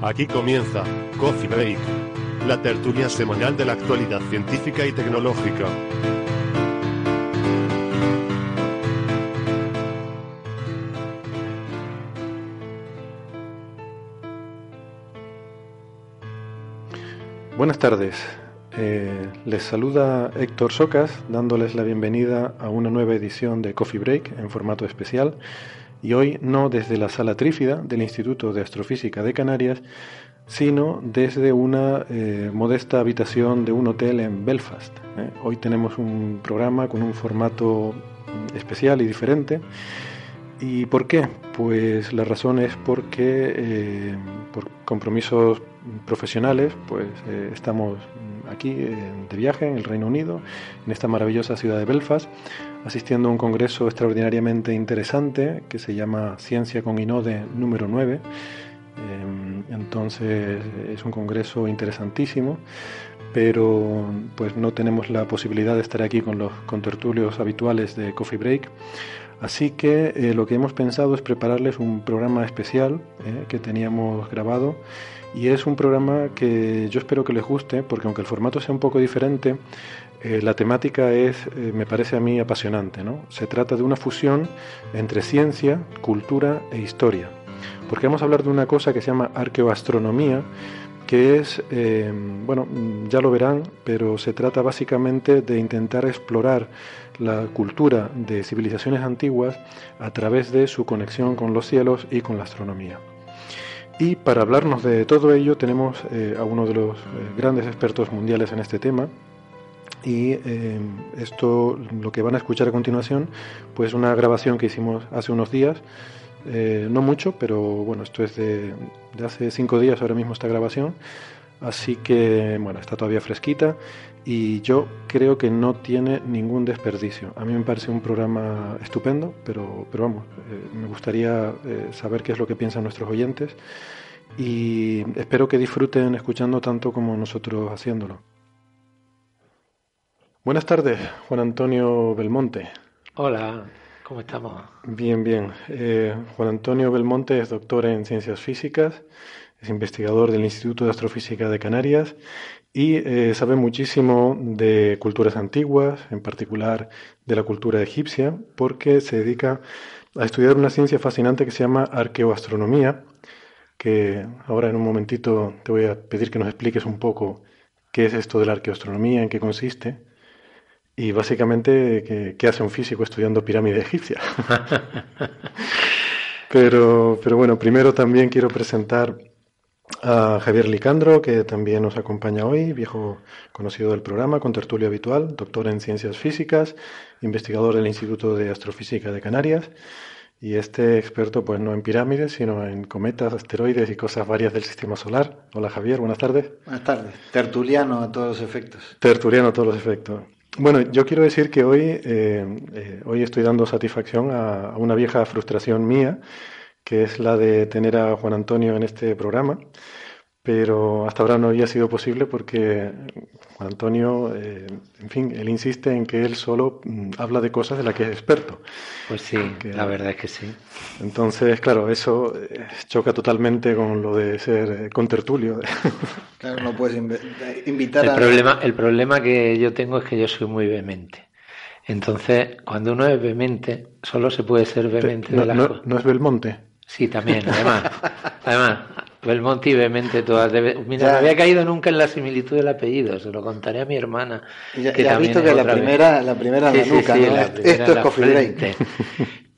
Aquí comienza Coffee Break, la tertulia semanal de la actualidad científica y tecnológica. Buenas tardes. Eh, les saluda Héctor Socas dándoles la bienvenida a una nueva edición de Coffee Break en formato especial y hoy no desde la sala trífida del Instituto de Astrofísica de Canarias, sino desde una eh, modesta habitación de un hotel en Belfast. ¿eh? Hoy tenemos un programa con un formato especial y diferente. ¿Y por qué? Pues la razón es porque eh, por compromisos profesionales, pues estamos aquí de viaje en el Reino Unido, en esta maravillosa ciudad de Belfast, asistiendo a un congreso extraordinariamente interesante que se llama Ciencia con Inode número 9. Eh, entonces es un congreso interesantísimo, pero pues no tenemos la posibilidad de estar aquí con los contertulios habituales de Coffee Break. Así que eh, lo que hemos pensado es prepararles un programa especial eh, que teníamos grabado y es un programa que yo espero que les guste porque aunque el formato sea un poco diferente, eh, la temática es, eh, me parece a mí, apasionante. ¿no? Se trata de una fusión entre ciencia, cultura e historia. Porque vamos a hablar de una cosa que se llama arqueoastronomía, que es, eh, bueno, ya lo verán, pero se trata básicamente de intentar explorar la cultura de civilizaciones antiguas a través de su conexión con los cielos y con la astronomía. Y para hablarnos de todo ello tenemos a uno de los grandes expertos mundiales en este tema. Y eh, esto, lo que van a escuchar a continuación, pues una grabación que hicimos hace unos días, eh, no mucho, pero bueno, esto es de, hace cinco días ahora mismo esta grabación, así que bueno, está todavía fresquita y yo creo que no tiene ningún desperdicio. A mí me parece un programa estupendo, pero, pero vamos, eh, me gustaría saber qué es lo que piensan nuestros oyentes y espero que disfruten escuchando tanto como nosotros haciéndolo. Buenas tardes, Juan Antonio Belmonte. Hola, ¿cómo estamos? Bien, bien. Eh, Juan Antonio Belmonte es doctor en ciencias físicas, es investigador del Instituto de Astrofísica de Canarias y eh, sabe muchísimo de culturas antiguas, en particular de la cultura egipcia, porque se dedica a estudiar una ciencia fascinante que se llama arqueoastronomía, que ahora en un momentito te voy a pedir que nos expliques un poco qué es esto de la arqueoastronomía, en qué consiste. Y básicamente, ¿qué, qué hace un físico estudiando pirámide egipcia? pero, pero bueno, primero también quiero presentar a Javier Licandro, que también nos acompaña hoy, viejo conocido del programa, con tertulio habitual, doctor en ciencias físicas, investigador del Instituto de Astrofísica de Canarias. Y este experto, pues no en pirámides, sino en cometas, asteroides y cosas varias del sistema solar. Hola Javier, buenas tardes. Buenas tardes. Tertuliano a todos los efectos. Tertuliano a todos los efectos. Bueno, yo quiero decir que hoy, eh, eh, hoy estoy dando satisfacción a, a, una vieja frustración mía, que es la de tener a Juan Antonio en este programa, pero hasta ahora no había sido posible porque Juan Antonio, eh, en fin, él insiste en que él solo mm, habla de cosas de las que es experto. Pues sí, que, la verdad es que sí. Entonces, claro, eso eh, choca totalmente con lo de ser eh, contertulio. Claro, no puedes invitar el a... Problema, el problema que yo tengo es que yo soy muy vehemente. Entonces, cuando uno es vehemente, solo se puede ser vehemente no, de la no, ¿No es Belmonte? Sí, también, además. además, Belmonte y Vehemente todas. Debe... Mira, ya. no había caído nunca en la similitud del apellido, se lo contaré a mi hermana. Ya, que ya has visto que la primera, la primera sí, la nuca, sí, sí, ¿no? la primera Esto es la coffee frente.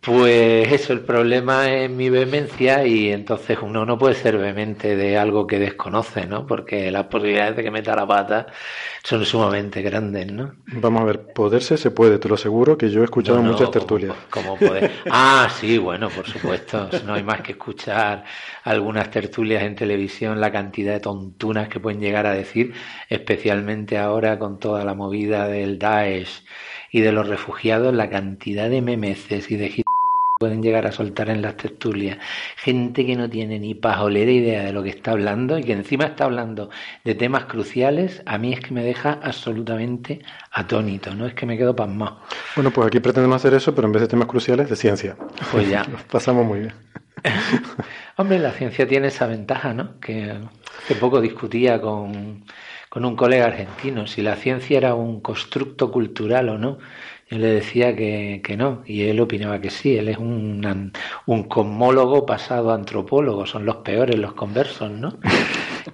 Pues eso, el problema es mi vehemencia y entonces uno no puede ser vehemente de algo que desconoce, ¿no? Porque las posibilidades de que meta la pata son sumamente grandes, ¿no? Vamos a ver, poderse se puede, te lo aseguro, que yo he escuchado muchas tertulias. Como, poder. Ah, sí, bueno, por supuesto. No hay más que escuchar algunas tertulias en televisión, la cantidad de tontunas que pueden llegar a decir, especialmente ahora con toda la movida del Daesh y de los refugiados, la cantidad de memeces y de pueden llegar a soltar en las tertulias. Gente que no tiene ni pajolera idea de lo que está hablando y que encima está hablando de temas cruciales, a mí es que me deja absolutamente atónito, no es que me quedo pasmado. Bueno, pues aquí pretendemos hacer eso, pero en vez de temas cruciales, de ciencia. Pues ya. pasamos muy bien. Hombre, la ciencia tiene esa ventaja, ¿no? Que hace poco discutía con, con un colega argentino si la ciencia era un constructo cultural o no. Yo le decía que, que, no, y él opinaba que sí. Él es un, un cosmólogo pasado antropólogo, son los peores los conversos, ¿no?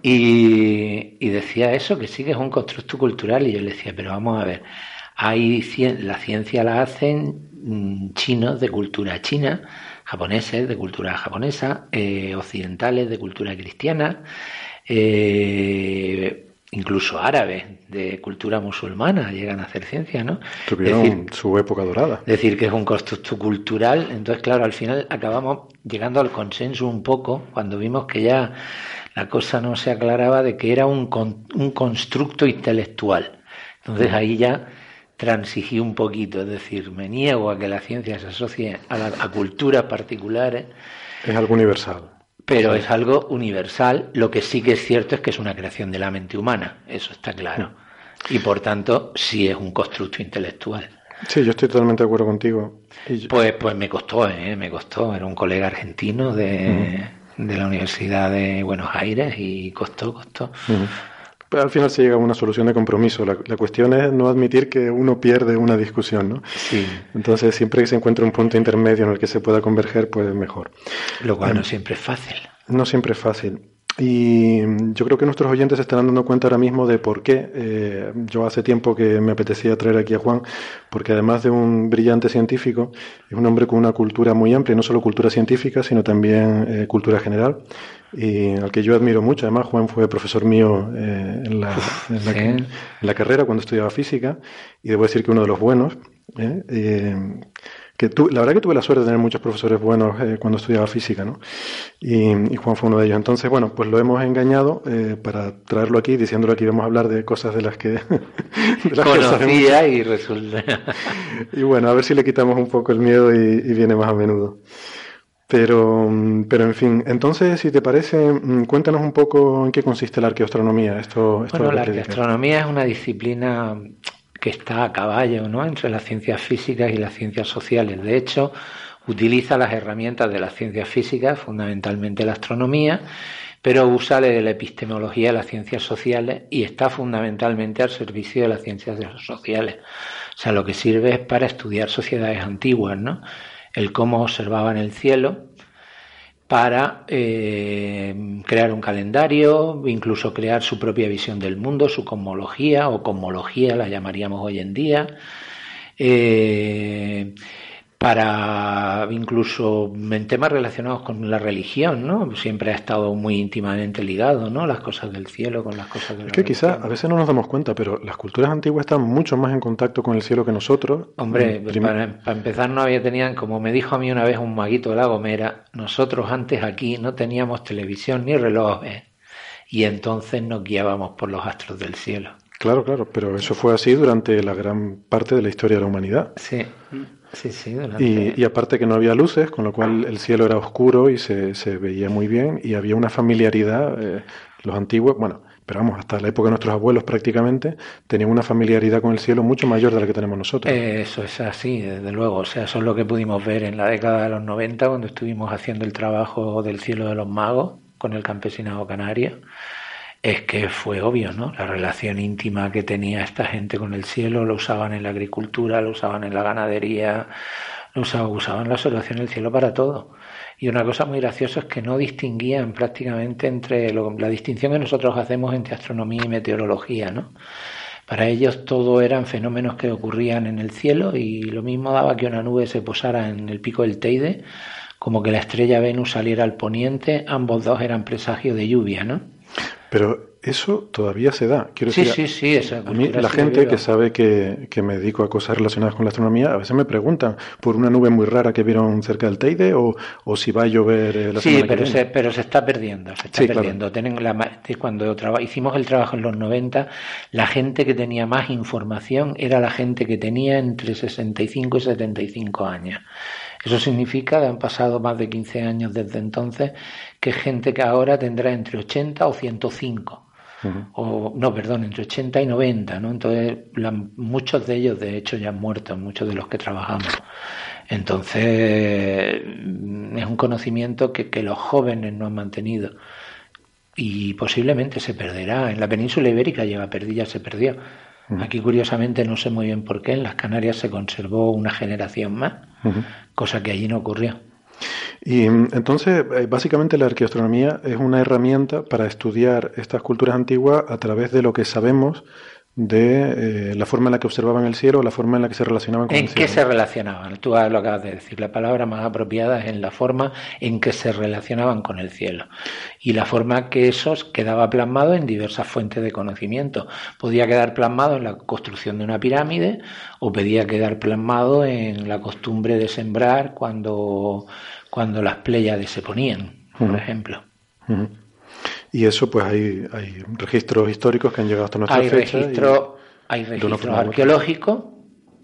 Y, y, decía eso, que sí que es un constructo cultural, y yo le decía, pero vamos a ver, hay la ciencia la hacen mm, chinos de cultura china, japoneses de cultura japonesa, eh, occidentales de cultura cristiana, eh, incluso árabes de cultura musulmana llegan a hacer ciencia, ¿no? Tuvieron su época dorada. Decir que es un constructo cultural, entonces claro, al final acabamos llegando al consenso un poco cuando vimos que ya la cosa no se aclaraba de que era un, un constructo intelectual. Entonces ahí ya transigí un poquito, es decir, me niego a que la ciencia se asocie a, la, a culturas particulares. Es algo universal pero es algo universal. Lo que sí que es cierto es que es una creación de la mente humana, eso está claro. Y por tanto, sí es un constructo intelectual. Sí, yo estoy totalmente de acuerdo contigo. Pues, pues me costó, ¿eh? me costó. Era un colega argentino de, de la Universidad de Buenos Aires y costó, costó. Pero al final se llega a una solución de compromiso. La, cuestión es no admitir que uno pierde una discusión, ¿no? Sí. Entonces, siempre que se encuentre un punto intermedio en el que se pueda converger, pues mejor. Lo cual no siempre es fácil. No siempre es fácil. Y yo creo que nuestros oyentes se estarán dando cuenta ahora mismo de por qué. Eh, yo hace tiempo que me apetecía traer aquí a Juan, porque además de un brillante científico, es un hombre con una cultura muy amplia, no solo cultura científica, sino también eh, cultura general, y al que yo admiro mucho. Además, Juan fue profesor mío eh, en, la, en, la, carrera cuando estudiaba física, y debo decir que uno de los buenos que la verdad que tuve la suerte de tener muchos profesores buenos eh, cuando estudiaba física, ¿no? Y, Juan fue uno de ellos. Entonces, bueno, pues lo hemos engañado eh, para traerlo aquí, diciéndolo aquí vamos a hablar de cosas de las que... de las Conocía y resulta... y bueno, a ver si le quitamos un poco el miedo y, viene más a menudo. Pero, pero en fin, entonces, si te parece, mm, cuéntanos un poco en qué consiste la arqueoastronomía. Esto, esto bueno, la arqueoastronomía es una disciplina que está a caballo ¿no? entre las ciencias físicas y las ciencias sociales. De hecho, utiliza las herramientas de las ciencias físicas, fundamentalmente la astronomía, pero usa de la epistemología de las ciencias sociales y está fundamentalmente al servicio de las ciencias sociales. O sea, lo que sirve es para estudiar sociedades antiguas, ¿no? El cómo observaban el cielo, para eh, crear un calendario, incluso crear su propia visión del mundo, su cosmología o cosmología la llamaríamos hoy en día. Eh, para incluso en temas relacionados con la religión, ¿no? Siempre ha estado muy íntimamente ligado, ¿no? Las cosas del cielo con las cosas de la Es que quizá a veces no nos damos cuenta, pero las culturas antiguas están mucho más en contacto con el cielo que nosotros. Hombre, mm, para, empezar no había tenían, como me dijo a mí una vez un maguito de la Gomera, nosotros antes aquí no teníamos televisión ni relojes y entonces nos guiábamos por los astros del cielo. Claro, claro, pero eso fue así durante la gran parte de la historia de la humanidad. Sí. Sí, sí, y, aparte que no había luces, con lo cual el cielo era oscuro y se, se veía muy bien y había una familiaridad. Eh, los antiguos, bueno, pero vamos, hasta la época de nuestros abuelos prácticamente, tenían una familiaridad con el cielo mucho mayor de la que tenemos nosotros. Eso es así, desde luego. O sea, eso es lo que pudimos ver en la década de los 90 cuando estuvimos haciendo el trabajo del cielo de los magos con el campesinado canario es que fue obvio, ¿no? La relación íntima que tenía esta gente con el cielo, lo usaban en la agricultura, lo usaban en la ganadería, lo usaban, usaban la observación del cielo para todo. Y una cosa muy graciosa es que no distinguían prácticamente entre la distinción que nosotros hacemos entre astronomía y meteorología, ¿no? Para ellos todo eran fenómenos que ocurrían en el cielo y lo mismo daba que una nube se posara en el pico del Teide, como que la estrella Venus saliera al poniente, ambos dos eran presagios de lluvia, ¿no? Pero eso todavía se da. Quiero sí, sí, sí, esa a mí, la gente que sabe que, que, me dedico a cosas relacionadas con la astronomía, a veces me preguntan por una nube muy rara que vieron cerca del Teide o, o si va a llover eh, la sí, pero se, pero se está perdiendo, se está perdiendo. la, cuando hicimos el trabajo en los 90, la gente que tenía más información era la gente que tenía entre 65 y 75 años. Eso significa que han pasado más de 15 años desde entonces, que gente que ahora tendrá entre 80 o 105 o no, perdón, entre 80 y 90, ¿no? Entonces, muchos de ellos, de hecho, ya han muerto, muchos de los que trabajamos. Entonces, mm, es un conocimiento que, que los jóvenes no han mantenido y posiblemente se perderá. En la península ibérica lleva perdida, se perdió. Aquí, curiosamente, no sé muy bien por qué, en las Canarias se conservó una generación más, cosa que allí no ocurrió. Y mm, entonces, eh, básicamente la arqueoastronomía es una herramienta para estudiar estas culturas antiguas a través de lo que sabemos de eh, la forma en la que observaban el cielo, la forma en la que se relacionaban con el cielo. ¿En qué se relacionaban? Tú lo acabas de decir. La palabra más apropiada es en la forma en que se relacionaban con el cielo. Y la forma que eso quedaba plasmado en diversas fuentes de conocimiento. Podía quedar plasmado en la construcción de una pirámide o podía quedar plasmado en la costumbre de sembrar cuando, cuando las pléyades se ponían, por ejemplo. Y eso, pues hay, hay registros históricos que han llegado hasta nuestra hay Registro, hay registro arqueológico,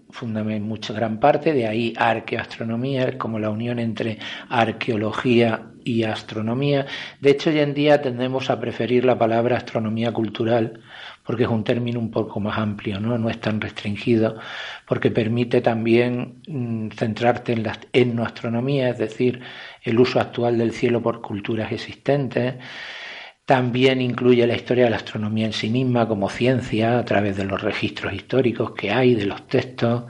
fundamentalmente mucha gran parte, de ahí arqueoastronomía, como la unión entre arqueología y astronomía. De hecho, hoy en día tendemos a preferir la palabra astronomía cultural, porque es un término un poco más amplio, no, no es tan restringido, porque permite también mm, centrarte en la etnoastronomía, es decir, el uso actual del cielo por culturas existentes también incluye la historia de la astronomía en sí misma como ciencia a través de los registros históricos que hay, de los textos.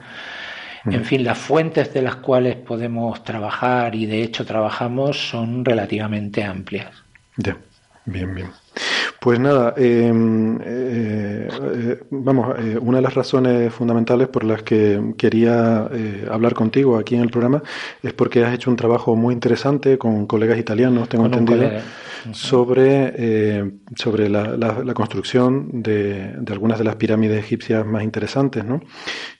En mm. fin, las fuentes de las cuales podemos trabajar y de hecho trabajamos son relativamente amplias. Ya, bien, bien. Pues nada, em, eh, eh, vamos, eh, una de las razones fundamentales por las que quería hablar contigo aquí en el programa es porque has hecho un trabajo muy interesante con colegas italianos, tengo entendido, sobre, sobre la, la, construcción de, de, algunas de las pirámides egipcias más interesantes, ¿no?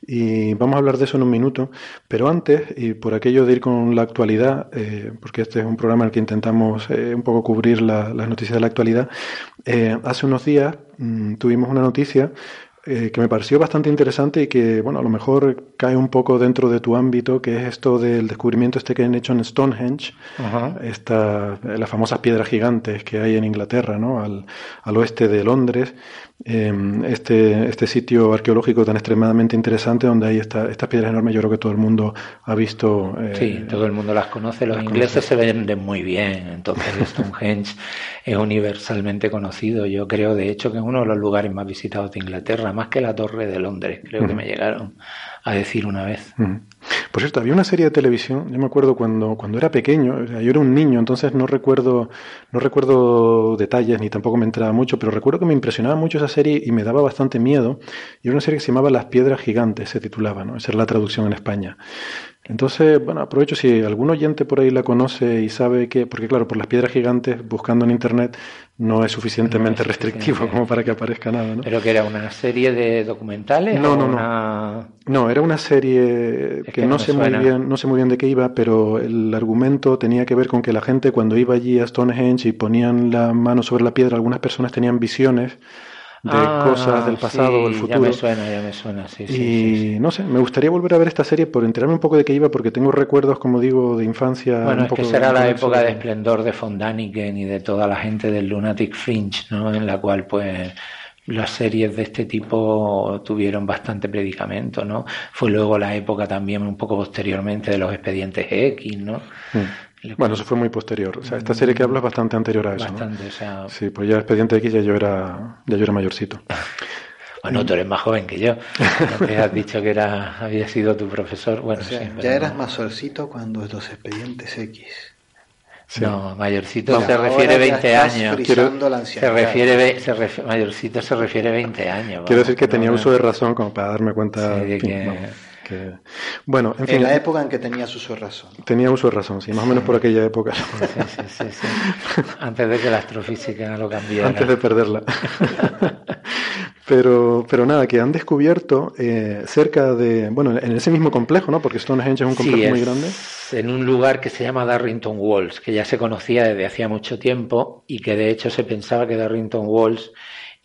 Y vamos a hablar de eso en un minuto, pero antes, y por aquello de ir con la actualidad, porque este es un programa en el que intentamos un poco cubrir las noticias de la actualidad, eh, hace unos días mm, tuvimos una noticia eh, que me pareció bastante interesante y que, bueno, a lo mejor cae un poco dentro de tu ámbito, que es esto del descubrimiento este que han hecho en Stonehenge, esta, las famosas piedras gigantes que hay en Inglaterra, ¿no? al, al oeste de Londres, Em, este, este sitio arqueológico tan extremadamente interesante donde hay esta, estas piedras enormes. Yo creo que todo el mundo ha visto. Eh, sí, todo el mundo las conoce. Los ingleses se venden muy bien. Entonces, Stonehenge es universalmente conocido. Yo creo, de hecho, que es uno de los lugares más visitados de Inglaterra, más que la Torre de Londres. Creo que me llegaron a decir una vez. Por cierto, había una serie de televisión, yo me acuerdo cuando, cuando era pequeño, yo era un niño, entonces no recuerdo, no recuerdo detalles ni tampoco me entraba mucho, pero recuerdo que me impresionaba mucho esa serie y me daba bastante miedo. Y era una serie que se llamaba Las Piedras Gigantes, se titulaba, ¿no? Esa es la traducción en España. Entonces, bueno, aprovecho si algún oyente por ahí la conoce y sabe que, porque claro, por las piedras gigantes, buscando en internet, no es suficientemente restrictivo como para que aparezca nada, ¿no? Pero que era una serie de documentales. No, no, no. No, era una serie que, no, sé muy bien, no sé muy bien de qué iba, pero el argumento tenía que ver con que la gente cuando iba allí a Stonehenge y ponían la mano sobre la piedra, algunas personas tenían visiones de ah, cosas del pasado o el futuro. Ya me suena, ya me suena, sí. Y no sé, me gustaría volver a ver esta serie por enterarme un poco de qué iba, porque tengo recuerdos, como digo, de infancia. Bueno, es que será la época de esplendor de Von Daniken y de toda la gente del Lunatic Fringe, ¿no? En la cual, pues las series de este tipo tuvieron bastante predicamento, ¿no? Fue luego la época también un poco posteriormente de los expedientes X, ¿no? Mm. Bueno, eso fue muy posterior. O sea, esta serie que hablo es bastante anterior a eso. Bastante, o sea... Sí, pues ya Expediente X ya yo era, ya yo era mayorcito. Bueno, tú eres más joven que yo. Te has dicho que era, había sido tu profesor. Bueno, ya eras más solcito cuando los expedientes X. No, mayorcito se refiere 20 años. se refiere, se mayorcito se refiere 20 años. Quiero decir que tenía uso de razón como para darme cuenta. de que... Bueno, en, fin, la época en que tenía uso de razón. Tenía uso de razón, sí, más o menos por aquella época. Antes de que la astrofísica lo cambiara. Antes de perderla. Pero, pero nada, que han descubierto eh, cerca de, bueno, en ese mismo complejo, ¿no? Porque Stonehenge es un complejo muy grande. En un lugar que se llama Darrington Walls, que ya se conocía desde hacía mucho tiempo y que de hecho se pensaba que Darrington Walls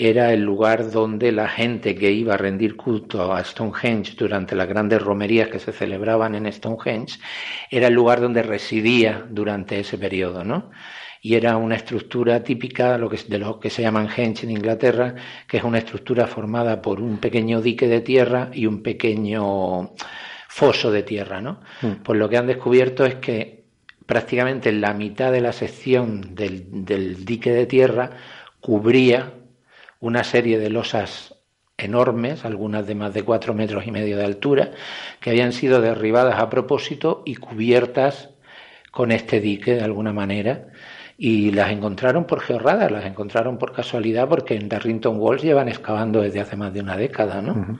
era el lugar donde la gente que iba a rendir culto a Stonehenge durante las grandes romerías que se celebraban en Stonehenge, era el lugar donde residía durante ese periodo, ¿no? y era una estructura típica lo que, de lo que se llaman henge en Inglaterra, que es una estructura formada por un pequeño dique de tierra y un pequeño foso de tierra. ¿no? Mm. Pues lo que han descubierto es que prácticamente la mitad de la sección del, del dique de tierra cubría una serie de losas enormes, algunas de más de cuatro metros y medio de altura, que habían sido derribadas a propósito y cubiertas con este dique de alguna manera y las encontraron por georradas, las encontraron por casualidad porque en Darrington Walls llevan excavando desde hace más de una década, ¿no?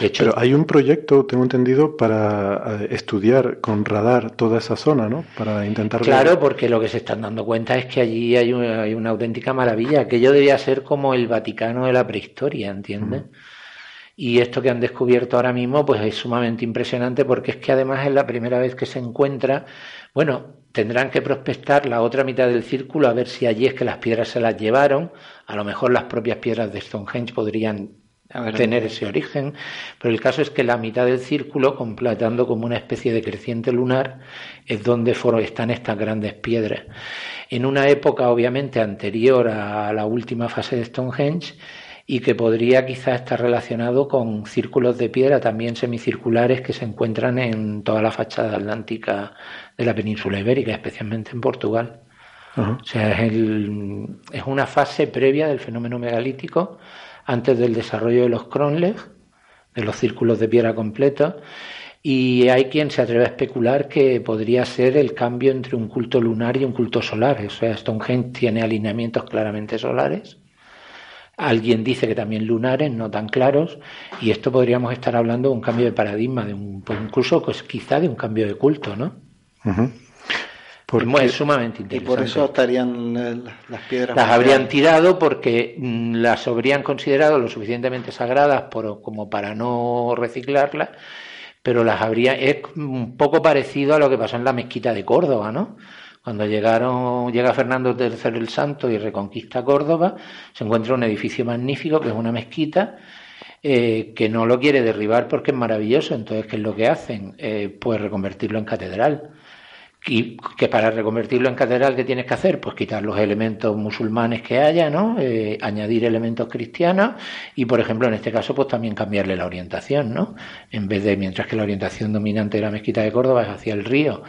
Hecho, Pero hay un proyecto, tengo entendido, para eh, estudiar con radar toda esa zona, ¿no? Para intentar... Claro, porque lo que se están dando cuenta es que allí hay una, hay una auténtica maravilla. Aquello debía ser como el Vaticano de la prehistoria, ¿entiendes? Y esto que han descubierto ahora mismo, pues es sumamente impresionante porque es que además es la primera vez que se encuentra, bueno, tendrán que prospectar la otra mitad del círculo a ver si allí es que las piedras se las llevaron. A lo mejor las propias piedras de Stonehenge podrían tener ese origen, pero el caso es que la mitad del círculo, completando como una especie de creciente lunar, es donde están estas grandes piedras. En una época obviamente anterior a la última fase de Stonehenge, y que podría quizá estar relacionado con círculos de piedra también semicirculares que se encuentran en toda la fachada atlántica de la península ibérica, especialmente en Portugal. O sea, es, es, una fase previa del fenómeno megalítico, antes del desarrollo de los cronles, de los círculos de piedra completos, y hay quien se atreve a especular que podría ser el cambio entre un culto lunar y un culto solar. O sea, Stonehenge tiene alineamientos claramente solares Alguien dice que también lunares, no tan claros, y esto podríamos estar hablando de un cambio de paradigma, de un, pues incluso pues, quizá de un cambio de culto, ¿no? Es sumamente interesante. Y por eso estarían las piedras. Las habrían tirado porque mm, las habrían considerado lo suficientemente sagradas como para no reciclarlas, pero las habría. Es un poco parecido a lo que pasó en la mezquita de Córdoba, ¿no? Cuando llegaron, llega Fernando III el Santo y reconquista Córdoba, se encuentra un edificio magnífico que es una mezquita, eh, que no lo quiere derribar porque es maravilloso. Entonces, ¿qué es lo que hacen? Eh, pues reconvertirlo en catedral. Y que para reconvertirlo en catedral, ¿qué tienes que hacer? Pues quitar los elementos musulmanes que haya, ¿no? Eh, añadir elementos cristianos y, por ejemplo, en este caso, pues también cambiarle la orientación, ¿no? En vez de, mientras que la orientación dominante de la mezquita de Córdoba es hacia el río,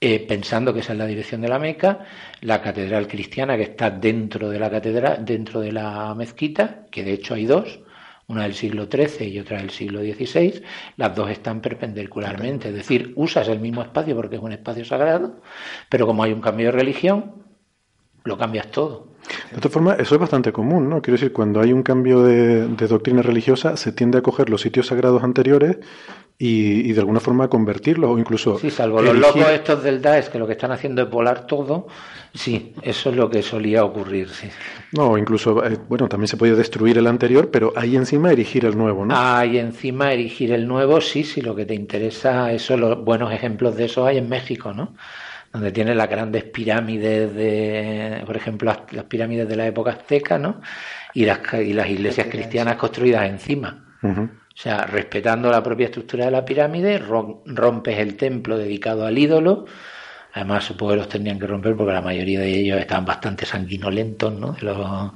eh, pensando que esa es la dirección de la Meca, la catedral cristiana que está dentro de la catedral, dentro de la mezquita, que de hecho hay dos, una del siglo XIII y otra del siglo XVI, las dos están perpendicularmente, es decir, usas el mismo espacio porque es un espacio sagrado, pero como hay un cambio de religión, lo cambias todo. De otra forma, eso es bastante común, ¿no? Quiero decir, cuando hay un cambio de, de doctrina religiosa, se tiende a coger los sitios sagrados anteriores y, de alguna forma convertirlo o incluso... Sí, salvo los locos estos del Daesh que lo que están haciendo es volar todo, sí, eso es lo que solía ocurrir, sí. No, incluso, eh, bueno, también se podía destruir el anterior, pero ahí encima erigir el nuevo, ¿no? Ahí encima erigir el nuevo, sí, sí, lo que te interesa, eso, los buenos ejemplos de eso hay en México, ¿no? donde tiene las grandes pirámides de, por ejemplo, las, pirámides de la época azteca, ¿no? Y las, y las iglesias cristianas construidas encima. O sea, respetando la propia estructura de la pirámide, rompes el templo dedicado al ídolo. Además, supongo que los tendrían que romper porque la mayoría de ellos estaban bastante sanguinolentos, ¿no? De los,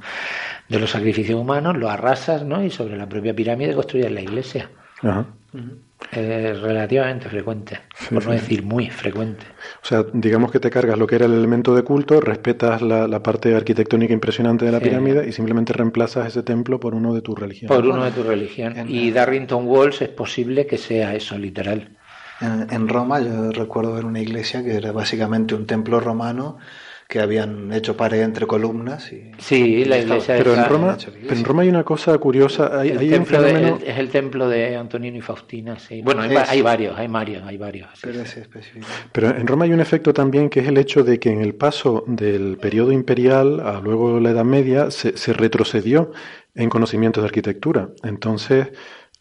de los sacrificios humanos, lo arrasas, ¿no? Y sobre la propia pirámide construyes la iglesia. Ajá. Relativamente frecuente, por no decir muy frecuente. O sea, digamos que te cargas lo que era el elemento de culto, respetas la, parte arquitectónica impresionante de la pirámide y simplemente reemplazas ese templo por uno de tu religión. Por uno de tu religión. Y Darrington Walls es posible que sea eso, literal. En, en Roma yo recuerdo ver una iglesia que era básicamente un templo romano que habían hecho pared entre columnas. Y, sí, la iglesia pero en Roma, pero en Roma hay una cosa curiosa. Hay, hay un fenómeno... de, es el templo de Antonino y Faustina, sí. Bueno, hay, hay, varios, hay varios, hay varios. Pero, es específico. pero en Roma hay un efecto también que es el hecho de que en el paso del periodo imperial a luego la Edad Media se, se retrocedió en conocimientos de arquitectura. Entonces,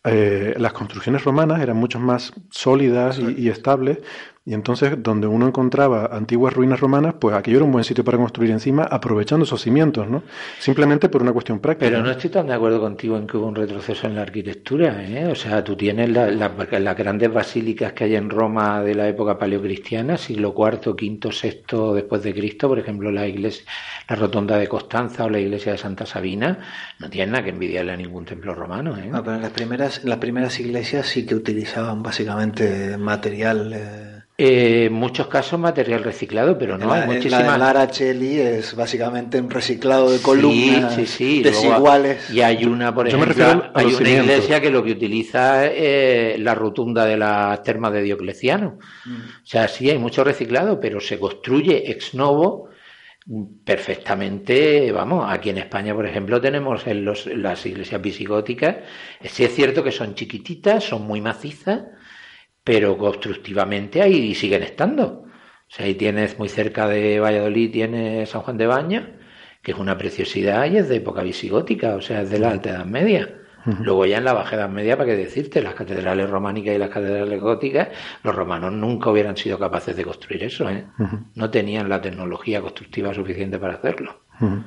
eh, las construcciones romanas eran mucho más sólidas y, y, estables y entonces, donde uno encontraba antiguas ruinas romanas, pues aquello era un buen sitio para construir encima, aprovechando esos cimientos, ¿no? Simplemente por una cuestión práctica. Pero no estoy tan de acuerdo contigo en que hubo un retroceso en la arquitectura, ¿eh? O sea, tú tienes las la, la grandes basílicas que hay en Roma de la época paleocristiana, siglo IV, V, VI después de Cristo, por ejemplo, la iglesia, la rotonda de Constanza o la iglesia de Santa Sabina, no tienen nada que envidiarle a ningún templo romano, ¿eh? No, pero en las primeras, las primeras iglesias sí que utilizaban básicamente material... Eh eh, en muchos casos material reciclado, pero no, la, hay muchísimas... La de Lara Cheli es básicamente un reciclado de columnas sí, sí, sí. desiguales. Luego, y hay una, por Yo ejemplo, hay una cimientos. iglesia que lo que utiliza es eh, la rotunda de las termas de Diocleciano. Mm. O sea, sí, hay mucho reciclado, pero se construye ex novo perfectamente, vamos, aquí en España, por ejemplo, tenemos en, los, las iglesias visigóticas, sí es cierto que son chiquititas, son muy macizas, pero constructivamente ahí siguen estando. O sea, ahí tienes muy cerca de Valladolid, tienes San Juan de Baña, que es una preciosidad y es de época visigótica, o sea, es de la Alta Edad Media. Luego ya en la Baja Edad Media, para qué decirte, las catedrales románicas y las catedrales góticas, los romanos nunca hubieran sido capaces de construir eso, ¿eh? No tenían la tecnología constructiva suficiente para hacerlo. Uh -huh.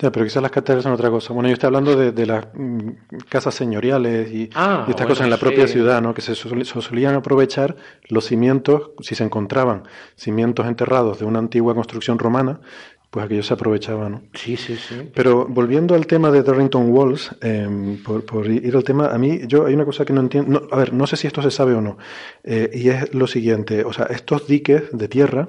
Ya, pero quizás las catedrales son otra cosa. Bueno, yo estoy hablando de, de las mm, casas señoriales y, ah, y estas bueno, cosas en la propia sí. ciudad, ¿no? Que se, sol, se, solían aprovechar los cimientos, si se encontraban cimientos enterrados de una antigua construcción romana, pues aquello se aprovechaba, ¿no? Sí, sí, sí. Pero volviendo al tema de Darrington Walls, eh, por, por, ir al tema, a mí yo hay una cosa que no entiendo, no, a ver, no sé si esto se sabe o no, eh, y es lo siguiente, o sea, estos diques de tierra,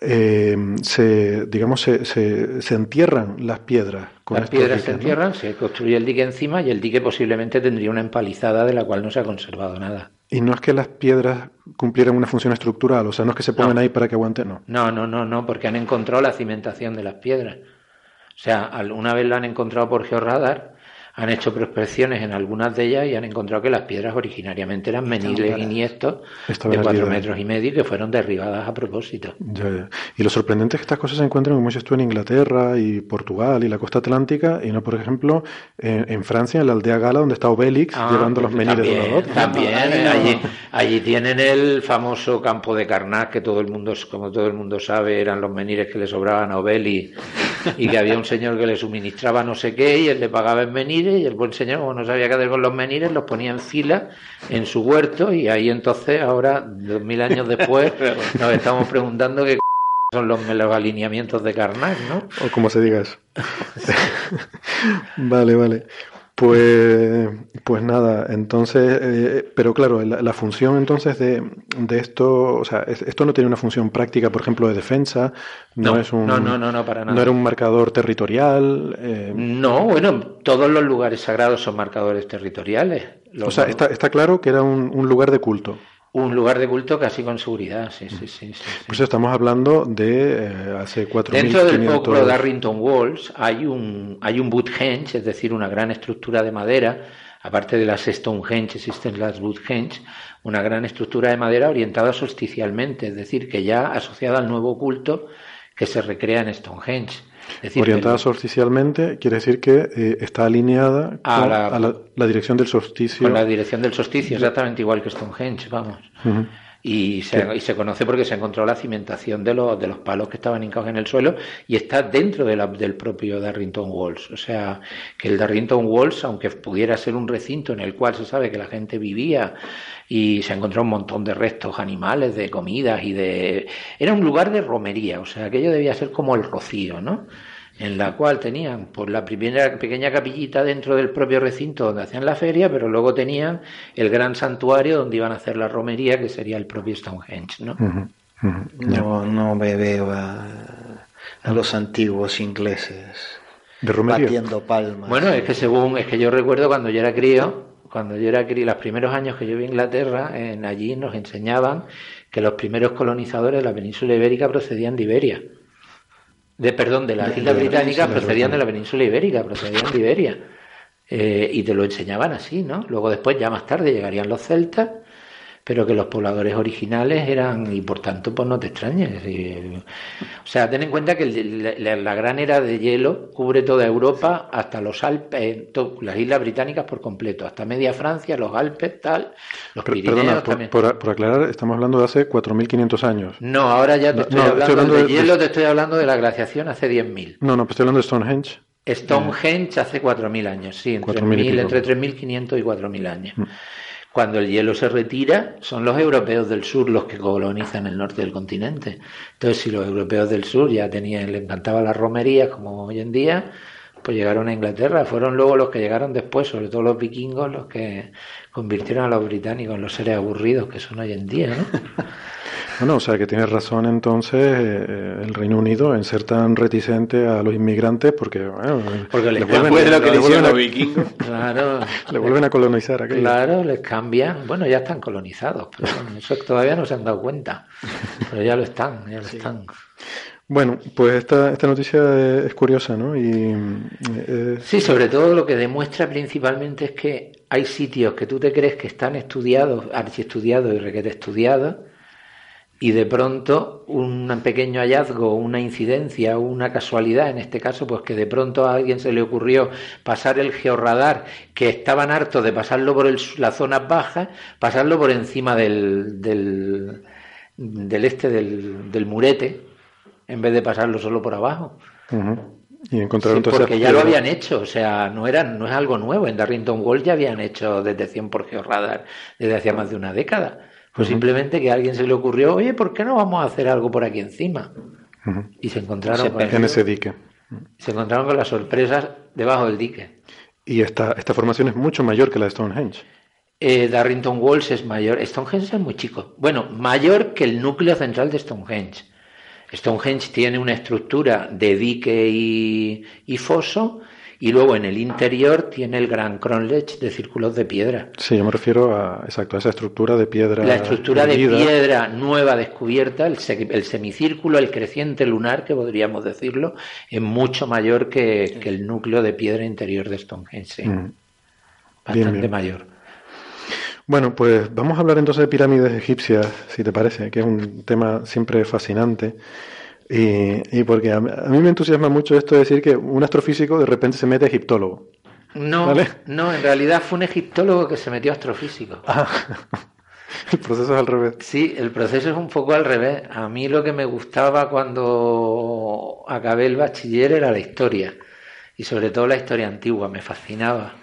eh, se, digamos, se, se, se, entierran las piedras. Con las piedras diques, se entierran, ¿no? se construye el dique encima y el dique posiblemente tendría una empalizada de la cual no se ha conservado nada. Y no es que las piedras cumplieran una función estructural, o sea, no es que se pongan no. ahí para que aguanten, no. No, no, no, no, porque han encontrado la cimentación de las piedras. O sea, una vez lo han encontrado por georradar, han hecho prospecciones en algunas de ellas y han encontrado que las piedras originariamente eran meniles iniestos de cuatro metros y medio que fueron derribadas a propósito. Ya, ya. Y lo sorprendente es que estas cosas se encuentran, como dices tú, en Inglaterra y Portugal y la costa atlántica, y no, por ejemplo, en, en Francia, en la aldea gala, donde está Obélix, ah, llevando los menires también, de lado También, allí, allí tienen el famoso campo de Carnac, que todo el mundo, como todo el mundo sabe, eran los menires que le sobraban a Obélix, y que había un señor que le suministraba no sé qué, y él le pagaba en menires, y el buen señor, como no sabía qué hacer con los menires, los ponía en fila en su huerto y ahí entonces, ahora, dos mil años después, nos estamos preguntando qué son los, los, alineamientos de Karnak, ¿no? O como se diga eso. vale, vale. Pues, pues nada, entonces, eh, pero claro, la, la, función entonces de, de esto, o sea, es, esto no tiene una función práctica, por ejemplo, de defensa, no, no es un, no, no, no, no, para nada. no era un marcador territorial. Eh... No, bueno, todos los lugares sagrados son marcadores territoriales. Los, o sea, está, está claro que era un, un lugar de culto. Un lugar de culto casi con seguridad, sí, sí, sí. sí. Pues estamos hablando de eh, hace cuatro Dentro del poplo de Arrington Walls hay un, hay un Boothenge, es decir, una gran estructura de madera, aparte de las Stonehenge, existen las Boothenge, una gran estructura de madera orientada solsticialmente, es decir, que ya asociada al nuevo culto que se recrea en Stonehenge. Decir, Orientada solsticialmente quiere decir que eh, está alineada a, la, a la, la, dirección del solsticio. Con la dirección del solsticio, exactamente igual que Stonehenge, vamos. Uh -huh. Y se, sí. y se, conoce porque se encontró la cimentación de los, de los palos que estaban hincados en el suelo y está dentro de la, del propio Darrington Walls. O sea, que el Darrington Walls, aunque pudiera ser un recinto en el cual se sabe que la gente vivía y se encontró un montón de restos animales, de comidas y de... Era un lugar de romería, o sea, aquello debía ser como el rocío, ¿no? en la cual tenían por la primera pequeña capillita dentro del propio recinto donde hacían la feria, pero luego tenían el gran santuario donde iban a hacer la romería, que sería el propio Stonehenge, ¿no? Uh -huh, uh -huh. No, no me veo a, a los antiguos ingleses de romería. batiendo palmas. Bueno, es que según, es que yo recuerdo cuando yo era crío, cuando yo era los primeros años que yo vi Inglaterra, en allí nos enseñaban que los primeros colonizadores de la península ibérica procedían de Iberia. De, perdón, de las Islas Británicas procedían de la península ibérica, procedían de Iberia. Eh, y te lo enseñaban así, ¿no? Luego después, ya más tarde, llegarían los celtas pero que los pobladores originales eran, y por tanto, pues no te extrañes. o sea, ten en cuenta que la, gran era de hielo cubre toda Europa hasta los Alpes, eh, las islas británicas por completo, hasta media Francia, los Alpes, tal, los Pirineos también. Por, aclarar, estamos hablando de hace 4.500 años. No, ahora ya te estoy hablando, de, hielo, te estoy hablando de la glaciación hace 10.000. No, no, pues estoy hablando de Stonehenge. Stonehenge hace 4.000 años, sí, entre, entre 3.500 y 4.000 años. Mm. Cuando el hielo se retira, son los europeos del sur los que colonizan el norte del continente. Entonces, si los europeos del sur ya tenían, les encantaba las romerías como hoy en día, pues llegaron a Inglaterra. Fueron luego los que llegaron después, sobre todo los vikingos, los que convirtieron a los británicos en los seres aburridos que son hoy en día, ¿no? Bueno, o sea que tienes razón entonces eh, el Reino Unido en ser tan reticente a los inmigrantes porque, bueno, porque les vuelven, lo que le a los vikingos. Claro. le vuelven a colonizar aquello. Claro, les cambia. Bueno, ya están colonizados, pero eso todavía no se han dado cuenta. Pero ya lo están, ya lo están. Bueno, pues esta, esta noticia es curiosa, ¿no? Y, eh, Sí, sobre todo lo que demuestra principalmente es que hay sitios que tú te crees que están estudiados, archiestudiados y requete estudiados, y de pronto un pequeño hallazgo, una incidencia, una casualidad, en este caso, pues que de pronto a alguien se le ocurrió pasar el georradar, que estaban hartos de pasarlo por las zonas bajas, pasarlo por encima del, del, del este, del, del, murete, en vez de pasarlo solo por abajo. Y encontraron sí, porque ya lo habían hecho, o sea, no era, no es algo nuevo. En Darrington Wall ya habían hecho detección por georradar desde hacía más de una década. Pues simplemente que a alguien se le ocurrió, oye, ¿por qué no vamos a hacer algo por aquí encima? Y se encontraron con en ese dique. Se encontraron con las sorpresas debajo del dique. Y esta, esta formación es mucho mayor que la de Stonehenge. Eh, Darrington Walls es mayor. Stonehenge es muy chico. Bueno, mayor que el núcleo central de Stonehenge. Stonehenge tiene una estructura de dique y, y foso y luego en el interior tiene el gran cronlech de círculos de piedra. Sí, yo me refiero a, exacto, a esa estructura de piedra. La estructura de piedra nueva descubierta, el, semicírculo, el creciente lunar, que podríamos decirlo, es mucho mayor que, el núcleo de piedra interior de Stonehenge. Mm. Bastante mayor. Bueno, pues vamos a hablar entonces de pirámides egipcias, si te parece, que es un tema siempre fascinante. Y, porque a, mí me entusiasma mucho esto de decir que un astrofísico de repente se mete egiptólogo. No, no, en realidad fue un egiptólogo que se metió astrofísico. Ah, el proceso es al revés. Sí, el proceso es un poco al revés. A mí lo que me gustaba cuando acabé el bachiller era la historia. Y sobre todo la historia antigua, me fascinaba.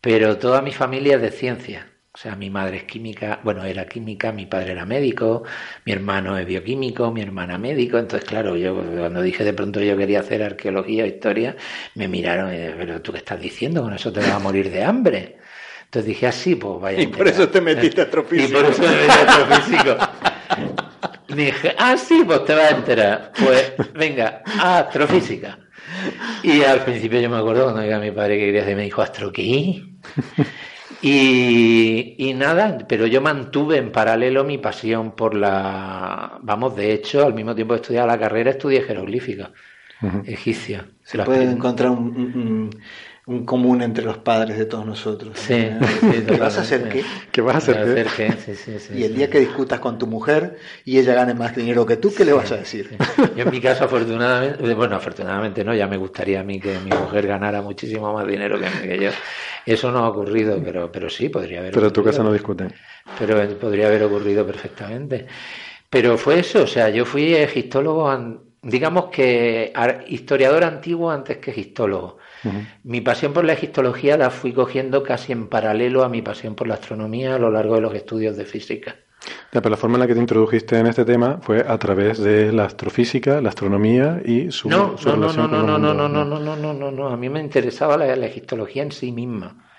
Pero toda mi familia es de ciencia. O sea, mi madre es química, bueno, era química, mi padre era médico, mi hermano es bioquímico, mi hermana médico. Entonces, claro, yo cuando dije de pronto yo quería hacer arqueología o historia, me miraron y dije, pero tú qué estás diciendo, con eso te vas a morir de hambre. Entonces dije, así, ah, pues vaya. Y por eso te metiste a astrofísico. Y por eso me metí a astrofísico. dije, ah, sí, pues te vas a enterar. Pues venga, astrofísica. Y al principio yo me acuerdo cuando llega mi padre que quería hacer, me dijo, ¿astro qué? Y, nada, pero yo mantuve en paralelo mi pasión por la... Vamos, de hecho, al mismo tiempo de estudiar la carrera, estudié jeroglífica egipcia. Se puede encontrar un, un común entre los padres de todos nosotros. Sí, ¿Qué vas a hacer qué? ¿Qué vas a hacer qué? Sí, sí, y el día que discutas con tu mujer y ella gane más dinero que tú, ¿qué le vas a decir? Yo en mi caso, afortunadamente, bueno, afortunadamente no, ya me gustaría a mí que mi mujer ganara muchísimo más dinero que, yo. Eso no ha ocurrido, pero, pero sí, podría haber Pero en tu casa no discuten. Pero podría haber ocurrido perfectamente. Pero fue eso, o sea, yo fui egiptólogo, digamos que historiador antiguo antes que Mi pasión por la egiptología la fui cogiendo casi en paralelo a mi pasión por la astronomía a lo largo de los estudios de física. pero la forma en la que te introdujiste en este tema fue a través de la astrofísica, la astronomía y su, no, no, no, no, no, no, no, no, no, no, no, no, no, a mí me interesaba la, egiptología en sí misma.